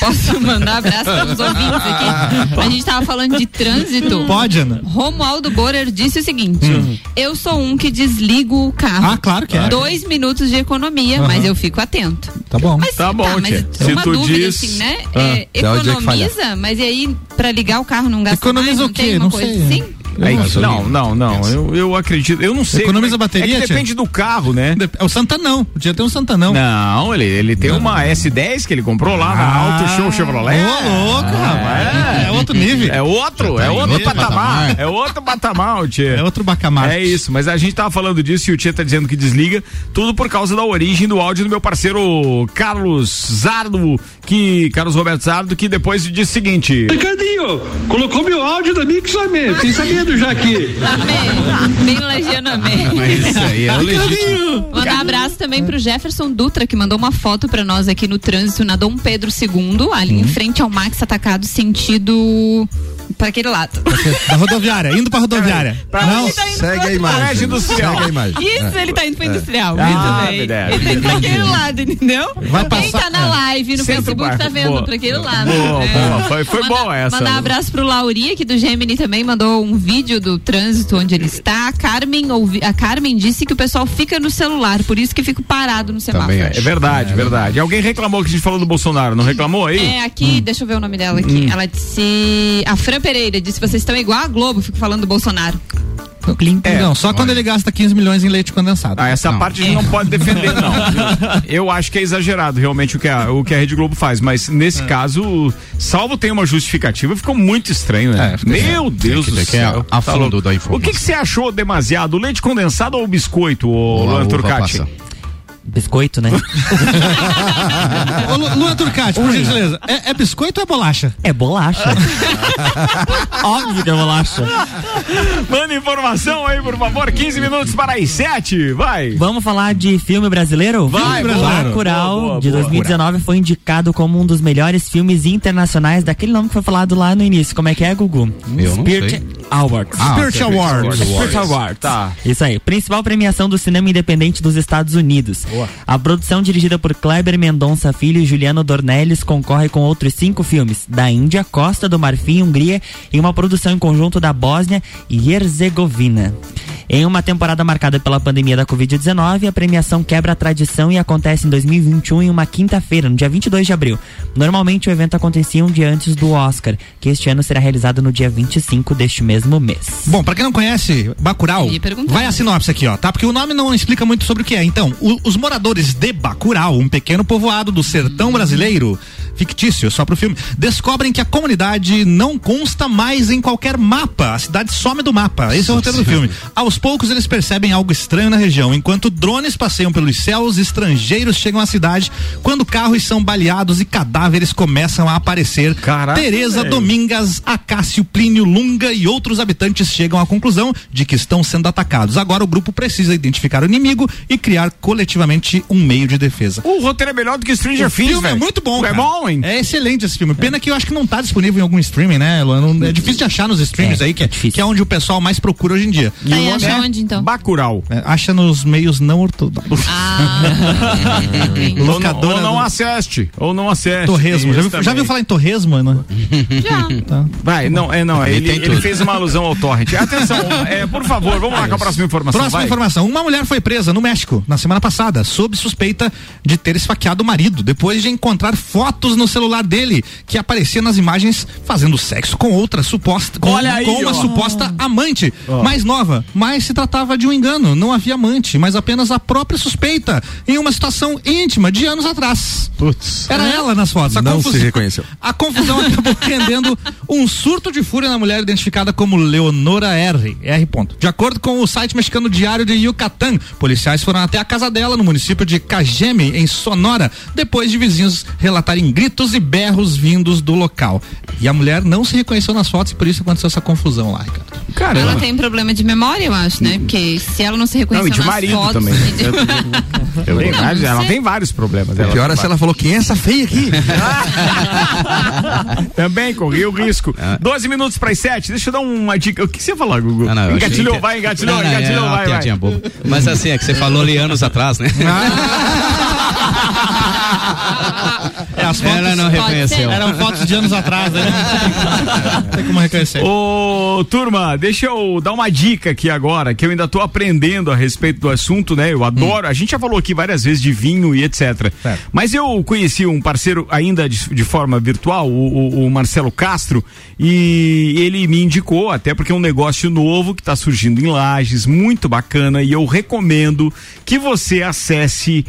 posso mandar abraço para os ouvintes aqui. A gente tava falando de trânsito. Pode, Ana. Romualdo Borer disse o seguinte: Hum. Eu sou um que desligo o carro. Ah, claro que é. Dois minutos de economia, Aham. mas eu fico atento. Tá bom. Mas Tá bom, mas tia. uma Se tu dúvida diz- assim, né? Ah, É, economiza, mas e aí pra ligar o carro não gasta Economiza mais? Não o quê? tem uma Não coisa sei. assim? Aí, Gasolina. não, não, não. Eu, eu acredito. Eu não sei. Economiza como é- bateria, É que tia? depende do carro, né? É o Santanão. Podia ter um Santanão. Não, ele, ele tem uma S10 que ele comprou lá na Ah. Auto Show Chevrolet. Ô, louco, rapaz. É outro nível. É outro, é tá em outro outro patamar. patamar. É outro patamar, tia. É outro bacamarte. É isso, mas a gente tava falando disso e o Tia tá dizendo que desliga, tudo por causa da origem do áudio do meu parceiro Carlos Zardo, que Carlos Roberto Zardo, que depois disse o seguinte: Ricardinho, colocou meu áudio da Mix Amém. Fiquei sabendo já aqui. Amém. Bem legiano, amém. Mas isso aí é o legítimo. Mandar um abraço também pro Jefferson Dutra, que mandou uma foto pra nós aqui no trânsito na Dom Pedro II, ali em frente ao Max Atacado, sentido para aquele lado. Da rodoviária, indo pra rodoviária. Não, Ele tá Segue a imagem. industrial. Segue a imagem. Isso, ele tá indo pra industrial. Ah, Muito bem. verdade. Ele tá indo pra aquele lado, entendeu? Vai Quem passar- tá na live no Facebook Bar. tá vendo Boa. pra aquele lado. Boa, né? boa. Foi- foi Manda- boa essa. Mandar um abraço pro Lauri, aqui do Gemini também, mandou um vídeo do trânsito onde ele está. A Carmen, ouvi, a Carmen disse que o pessoal fica no celular, por isso que fico parado no semáforo. Também É verdade, verdade. Alguém reclamou que a gente falou do Bolsonaro, não reclamou aí? É, aqui, deixa eu ver o nome dela aqui. Ela disse. A Fran Pereira disse: vocês estão igual a Globo, fico falando do Bolsonaro. É. não, só quando ele gasta 15 milhões em leite condensado. Ah, essa parte a gente não pode defender, não. Eu acho que é exagerado realmente o que a, o que a Rede Globo faz, mas nesse É. caso, salvo tem uma justificativa, ficou muito estranho, né? É, Meu Deus do ir céu. a- Tá fundo louco. da O que, que você achou demasiado? Leite condensado ou biscoito, ô Luan Turcati? Biscoito, né? Ô, Lu- Luan Turcati, por gentileza, é, é biscoito ou é bolacha? É bolacha. Óbvio que é bolacha. Manda informação aí, por favor. 15 minutos para as 7. Vai. Vamos falar de filme brasileiro? Vai, filme boa. Bacurau, Boa, boa, de boa. 2019, foi indicado como um dos melhores filmes internacionais daquele nome que foi falado lá no início. Como é que é, Gugu? Eu não Spirit sei. Awards. Ah, Spirit. Awards. Spirit Awards. Tá. Isso aí. Principal premiação do cinema independente dos Estados Unidos. A produção dirigida por Kleber Mendonça Filho e Juliano Dornelles concorre com outros cinco filmes da Índia, Costa do Marfim e Hungria em uma produção em conjunto da Bósnia e Herzegovina. Em uma temporada marcada pela pandemia da Covid-19, a premiação quebra a tradição e acontece em 2021 em uma quinta-feira, no dia 22 de abril. Normalmente o evento acontecia um dia antes do Oscar, que este ano será realizado no dia 25 deste mesmo mês. Bom, pra quem não conhece Bacurau, vai a sinopse aqui, ó, tá? Porque o nome não explica muito sobre o que é. Então, o- os moradores de Bacurau, um pequeno povoado do sertão brasileiro, fictício, só pro filme, descobrem que a comunidade não consta mais em qualquer mapa. A cidade some do mapa. Esse é o roteiro do filme. Aos poucos eles percebem algo estranho na região. Enquanto drones passeiam pelos céus, estrangeiros chegam à cidade. Quando carros são baleados e cadáveres começam a aparecer. Caraca, Tereza velho. Domingas, Acácio, Plínio, Lunga e outros habitantes chegam à conclusão de que estão sendo atacados. Agora o grupo precisa identificar o inimigo e criar coletivamente um meio de defesa. O roteiro é melhor do que Stranger O Things, filme é muito bom, É bom, bom, hein? É excelente esse filme. Pena que eu acho que não tá disponível em algum streaming, né, Luan? É difícil de achar nos streams aí, que é, que é onde o pessoal mais procura hoje em dia. Tá, e o acha é onde então? Bacurau. É, acha nos meios não ortodoxos. Ah, Ou não, Locadora ou não assiste. Ou não assiste. Torresmo. Já viu, já viu falar em torresmo, né? já. Vai, não, é, não, Ele ele, ele fez uma alusão ao torrent. Atenção, é, por favor, vamos lá com a próxima informação. Próxima vai. informação. Uma mulher foi presa no México na semana passada, sob suspeita de ter esfaqueado o marido, depois de encontrar fotos no celular dele, que aparecia nas imagens fazendo sexo com outra suposta. Com, Olha aí, com uma ó. suposta amante, Ó. mais nova. Mas se tratava de um engano. Não havia amante, mas apenas a própria suspeita, em uma situação íntima de anos atrás. Putz. Era ela nas fotos. A Não confusão- se reconheceu. A confusão acabou rendendo um surto de fúria na mulher identificada como Leonora R. R. Ponto. De acordo com o site mexicano Diário de Yucatán, policiais foram até a casa dela no município de Cajeme, em Sonora, depois de vizinhos relatarem gritos e berros vindos do local. E a mulher não se reconheceu nas fotos e por isso aconteceu essa confusão lá, Ricardo. Caramba. Ela tem problema de memória, eu acho, né? Porque se ela não se Não, reconheceu e de nas marido fotos... também. e de- Tem Não, vários- não ela tem vários problemas. O ela pior é se ela falou quem é essa feia aqui. Também corri o risco. 12 minutos para as 7. Deixa eu dar uma dica. O que você ia falar, Gugu? Ah, não, eu engatilhou, que- vai, engatilhou, Não, não, engatilhou, é vai, vai. Mas assim, é que você falou ali anos atrás, né? as Ela não reconheceu. Eram fotos de anos atrás, né? Não tem como reconhecer. Ô, turma, deixa eu dar uma dica aqui agora, que eu ainda tô aprendendo a respeito do assunto, né? Eu adoro, a gente já falou aqui várias vezes de vinho e etc. Mas eu conheci um parceiro ainda de, de forma virtual, o, o- o Marcelo Castro, e ele me indicou, até porque é um negócio novo que está surgindo em Lages, muito bacana, e eu recomendo que você acesse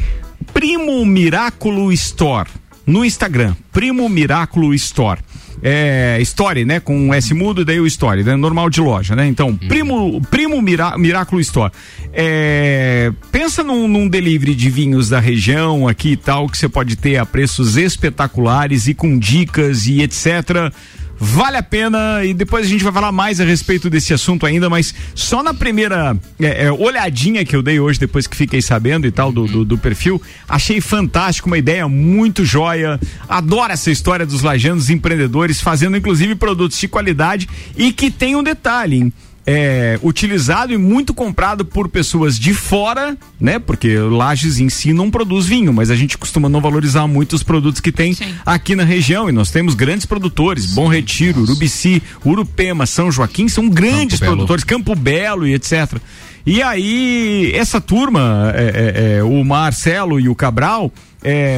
Primo Miraculo Store no Instagram, Primo Miraculo Store. É, Story, né? Com um S mudo, daí o Story, né? Normal de loja, né? Então, Primo, Primo Mira, Miraculo Store. É, pensa num, num delivery de vinhos da região aqui e tal, que você pode ter a preços espetaculares e com dicas e etc. Vale a pena e depois a gente vai falar mais a respeito desse assunto ainda, mas só na primeira é, é, olhadinha que eu dei hoje, depois que fiquei sabendo e tal do, do, do perfil, achei fantástico, uma ideia muito joia. Adoro essa história dos lajanos empreendedores fazendo inclusive produtos de qualidade e que tem um detalhe, hein? É, utilizado e muito comprado por pessoas de fora, né? Porque Lages em si não produz vinho, mas a gente costuma não valorizar muito os produtos que tem aqui na região. E nós temos grandes produtores, Bom Retiro, Urubici, Urupema, São Joaquim, são grandes Campo Belo. produtores, Campo Belo e etc. E aí, essa turma, é, é, é, o Marcelo e o Cabral,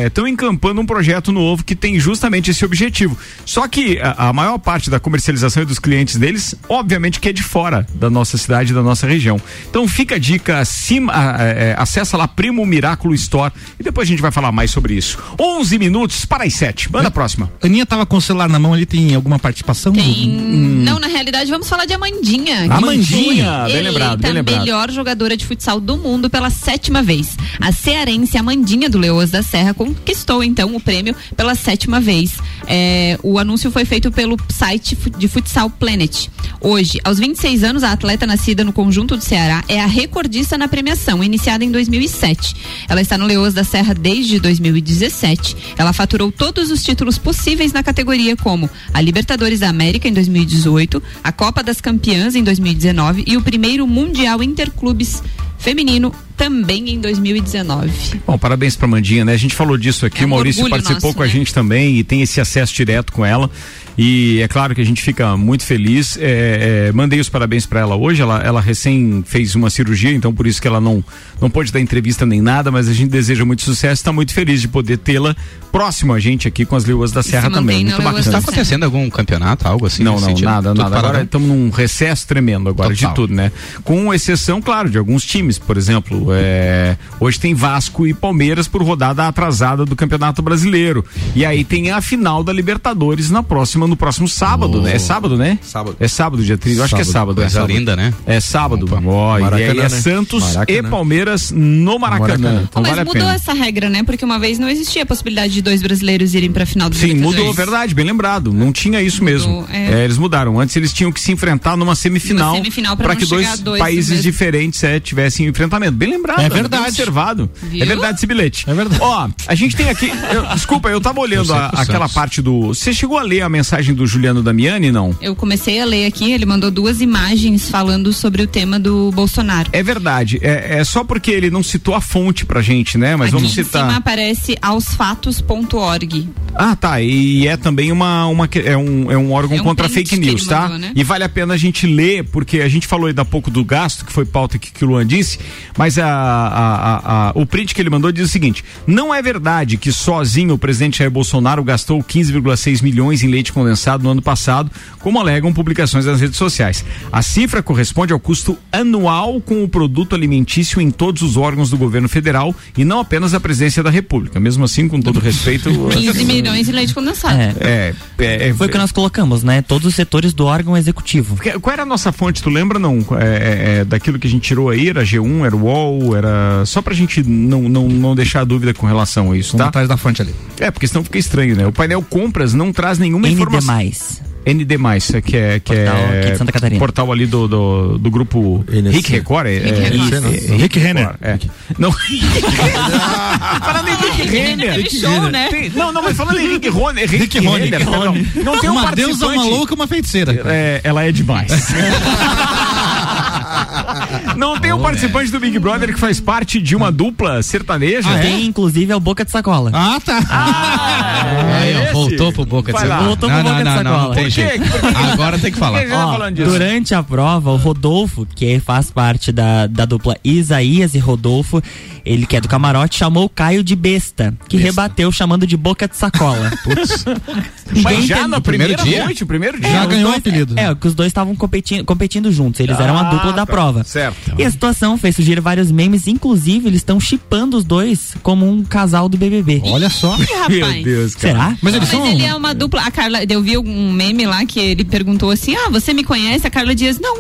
estão encampando um projeto novo que tem justamente esse objetivo. Só que a, a maior parte da comercialização e dos clientes deles, obviamente, que é de fora da nossa cidade, da nossa região. Então fica a dica, acima, a- é, acessa lá Primo Miraculo Store e depois a gente vai falar mais sobre isso. 11 minutos para as 7. Manda a próxima. Aninha tava com o celular na mão ali, tem alguma participação? Tem... Não, na realidade, vamos falar de Amandinha. Amandinha, foi bem lembrado, bem lembrado. melhor jogadora de futsal do mundo pela sétima vez. A cearense Amandinha do Leoas da Serra conquistou então o prêmio pela sétima vez. É, o anúncio foi feito pelo site de Futsal Planet. Hoje, aos 26 anos, a atleta nascida no conjunto do Ceará é a recordista na premiação, iniciada em 2007. Ela está no Leoas da Serra desde 2017. Ela faturou todos os títulos possíveis na categoria, como a Libertadores da América em 2018, a Copa das Campeãs em 2019 e o primeiro Mundial Interclubes Feminino também em 2019. Bom, parabéns pra Mandinha, né? A gente falou disso aqui, É o um Maurício orgulho participou nosso, com a né? gente também e tem esse acesso direto com ela. E é claro que a gente fica muito feliz. É, é, mandei os parabéns pra ela hoje. Ela, ela recém fez uma cirurgia, então por isso que ela não, não pôde dar entrevista nem nada, mas a gente deseja muito sucesso. Está muito feliz de poder tê-la próximo a gente aqui com as Leoas da Serra também. Muito bacana. Está acontecendo algum campeonato, algo assim? Não, não, sentido? nada, Tudo nada. Agora paradão? estamos num recesso tremendo agora Total. de tudo, né? Com exceção, claro, de alguns times, por exemplo, é, hoje tem Vasco e Palmeiras por rodada atrasada do Campeonato Brasileiro. E aí tem a final da Libertadores na próxima no próximo sábado, né? É sábado, né? Sábado. É sábado, dia 30. Eu acho que é Sábado. Coisa é sábado. linda, né? É sábado. Ó, e aí Maracanã, é né? Santos Maracanã. e Palmeiras no Maracanã. Maracanã. Então Mas vale mudou pena. essa regra, né? Porque uma vez não existia a possibilidade de dois brasileiros irem pra final do Sim, mudou, verdade, bem lembrado. Não tinha isso mesmo. é. É, eles mudaram. Antes eles tinham que se enfrentar numa semifinal, Numa semifinal pra pra não que dois, dois países mesmo. diferentes é, tivessem enfrentamento. Bem lembrado. É bem verdade. observado. Viu? É verdade esse bilhete. É verdade. Ó, a gente tem aqui. eu- desculpa, eu tava olhando a- pro aquela parte do. Você chegou a ler a mensagem do Juliano Damiani, não? Eu comecei a ler aqui, ele mandou duas imagens falando sobre o tema do Bolsonaro. É verdade. É, é só porque ele não citou a fonte pra gente, né? Mas Aqui vamos em citar. cima aparece aosfatos.org. Ah, tá. E é também uma, uma que- é, um, é um órgão É um contra fake news, tá? mandou, né? E vale a pena a gente ler, porque a gente falou ainda há pouco do gasto, que foi pauta que, que o Luan disse, mas a- a- a- o print que ele mandou diz o seguinte: não é verdade que sozinho o presidente Jair Bolsonaro gastou 15,6 milhões em leite condensado no ano passado, como alegam publicações nas redes sociais. A cifra corresponde ao custo anual com o produto alimentício em todos os órgãos do governo federal e não apenas a presidência da República. Mesmo assim, com todo respeito. 15 milhões de leite condensado. É. É, é, Foi o que nós colocamos, né? Todos os setores do órgão executivo. Qual era a nossa fonte, tu lembra não? É, é, é, daquilo que a gente tirou aí, era G1, era UOL, era. Só pra gente não, não, não deixar dúvida com relação a isso, Vamos tá? atrás da fonte ali. É, porque senão fica estranho, né? O painel compras não traz nenhuma ND+. Informação. ND+, é que é, que Portal é aqui de Santa Catarina. portal ali do, do, do grupo NSC. Rick Record. É, Rick é, Record. é, é, Rick Renner. É. Não. falando em Rick Renner. Teve show, né? Tem- não, não, mas falando em Rick Rony, Rick, Rick. Renner, perdão. Não tem um uma deusa, uma louca, uma feiticeira. é, ela é demais. Não tem um participante do Big Brother que faz parte de uma dupla sertaneja? Ah, é? Tem, inclusive, é o Boca de Sacola. Ah, tá. Aí, ó, esse? voltou pro boca de sacola. Voltou não, pro não, boca de não, não, sacola. não tem jeito. Agora tem que falar. Ó, durante a prova, o Rodolfo, que faz parte da, da dupla Isaías e Rodolfo, ele que é do camarote, chamou o Caio de besta, que rebateu chamando de boca de sacola. Mas Ninguém já na primeiro dia? noite, o primeiro dia. Já ganhou o apelido. É, que os dois estavam competindo, competindo juntos. Eles eram a Ah, dupla da tá. prova. Certo. E a situação fez surgir vários memes, inclusive eles estão chipando os dois como um casal do BBB. Olha só. Ih, rapaz. Meu Deus, cara. Será? Mas eles Mas são. ele é uma dupla. A Carla, eu vi um meme lá que ele perguntou assim: Ah, você me conhece? A Carla Dias, não.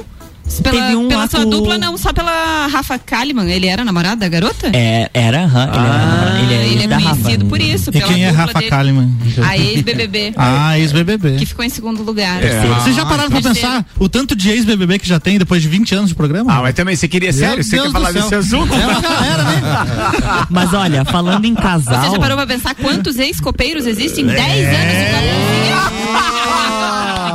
Pela, Teve um pela lá sua com- dupla, não, só pela Rafa Kalimann. Ele era namorado da garota? É, era, aham, ele, era, ele é, ele é da conhecido Rafa. por isso. E pela quem é Rafa dele. Kalimann? A ex-BBB. Ah, ex-BBB. Que ficou em segundo lugar. É. Vocês já pararam pra pensar o tanto de ex-BBB que já tem depois de 20 anos de programa? Ah, mas também você queria Meu sério? Você Deus quer falar desse assunto? É galera, né? Mas olha, falando em casal. Você já parou pra pensar quantos ex-copeiros existem? 10 É. anos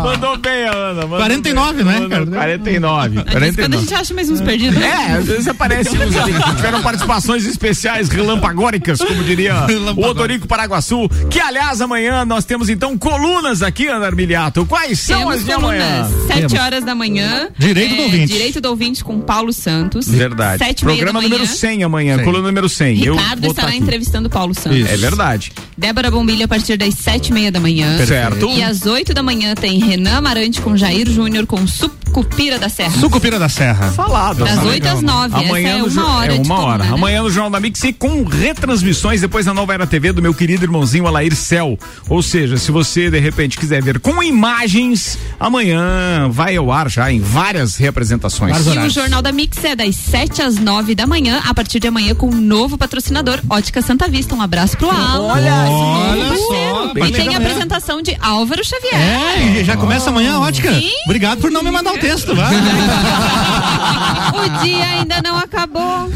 Mandou bem, Ana. mandou 49, bem. né, cara? 49. Às vezes, quando a 49. gente acha mais uns perdidos. né? É, às vezes aparece uns ali que tiveram participações especiais relampagóricas, como diria o. Odorico Paraguaçu. Que, aliás, amanhã nós temos então colunas aqui, Ana Armiliato. Quais são Temos as de amanhã? colunas, 7 Temos. horas da manhã. Direito do ouvinte. Direito do ouvinte com Paulo Santos. Verdade. 7 e meia da Programa manhã. número 100 amanhã, 100. coluna número 100. Eu Ricardo vou estará tá aqui. entrevistando Paulo Santos. É verdade. Débora Bombilha a partir das sete e meia da manhã. Certo. E às 8 da manhã tem Renan Amarante com Jair Júnior com Sucupira da Serra. Sucupira da Serra. Falado. Das Tá 8 às legal. 9. Amanhã Essa é no uma hora É uma coluna, hora. né? Amanhã no Jornal da Mix e com retransmissões depois na Nova Era TV do meu querido irmãozinho Alair Cel. Ou seja, se você de repente quiser ver com imagens, amanhã vai ao ar já em várias representações. E o. Jornal da Mix é das 7 às 9 da manhã, a partir de amanhã, com um novo patrocinador, Ótica Santa Vista. Um abraço pro Alan. Olha, Olha só, E tem a apresentação de Álvaro Xavier. É, e já começa amanhã a ótica. Sim. Obrigado por não me mandar o texto, vai. O dia ainda não acabou.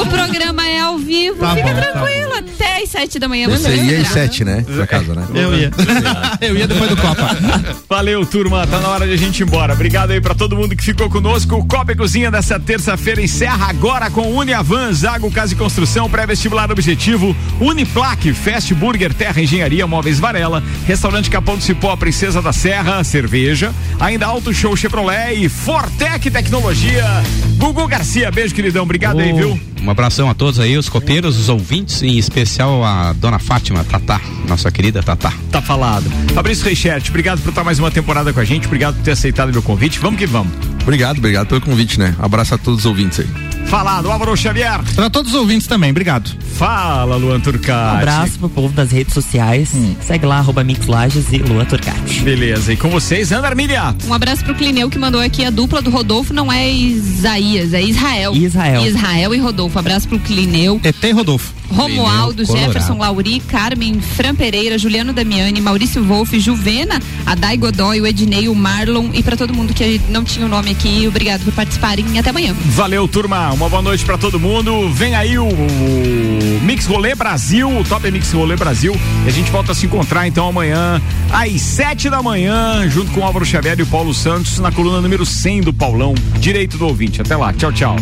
O programa é ao vivo. Tá Fica bom, tá tranquilo. Até às 7 da manhã. Você ia às sete, né? Pra casa, né? Eu ia. Eu ia depois do Copa. Valeu, turma. Tá na hora de a gente ir embora. Obrigado aí pra todo mundo que ficou conosco. O Copa e Cozinha dessa terça-feira encerra agora com Uniavan, Zago Casa e Construção, pré-vestibular objetivo, Uniplaque, Fast Burger, Terra Engenharia, Móveis Varela, Restaurante Capão do Cipó, Princesa da Serra, Cerveja, ainda Auto Show Chevrolet e Fortec Tecnologia. Gugu Garcia, beijo, queridão. Obrigado aí, viu? Um abração a todos aí, os copeiros, os ouvintes, em especial a dona Fátima Tatá, nossa querida Tatá. Tá falado. Fabrício Reichert, obrigado por estar mais uma temporada com a gente, obrigado por ter aceitado meu convite. Vamos que vamos. Obrigado, obrigado pelo convite, né? Abraço a todos os ouvintes aí. Falado, Álvaro Xavier. Para todos os ouvintes também, obrigado. Fala, Luan Um Turcati. abraço pro povo das redes sociais. Hum. Segue lá, arroba Mix Lages e Lua Turcati. Beleza, e com vocês, Ana Armília. Um abraço pro Clineu que mandou aqui a dupla do Rodolfo não é Isaías, é Israel. Israel. Israel e Rodolfo. Abraço pro Clineu. ET e Rodolfo. Romualdo, Clineu, Jefferson. Lauri, Carmen, Fran Pereira, Juliano Damiani, Maurício Wolff, Juvena, a Dai Godoy, o Ednei, o Marlon e pra todo mundo que não tinha o nome aqui, obrigado por participarem e até amanhã. Valeu, turma. Uma boa noite pra todo mundo. Vem aí o, o Mix Rolê Brasil, o Top Mix Rolê Brasil. E a gente volta a se encontrar então amanhã, às sete da manhã, junto com o Álvaro Xavier e o Paulo Santos, na coluna número 100 do Paulão, direito do ouvinte. Até lá. Tchau, tchau.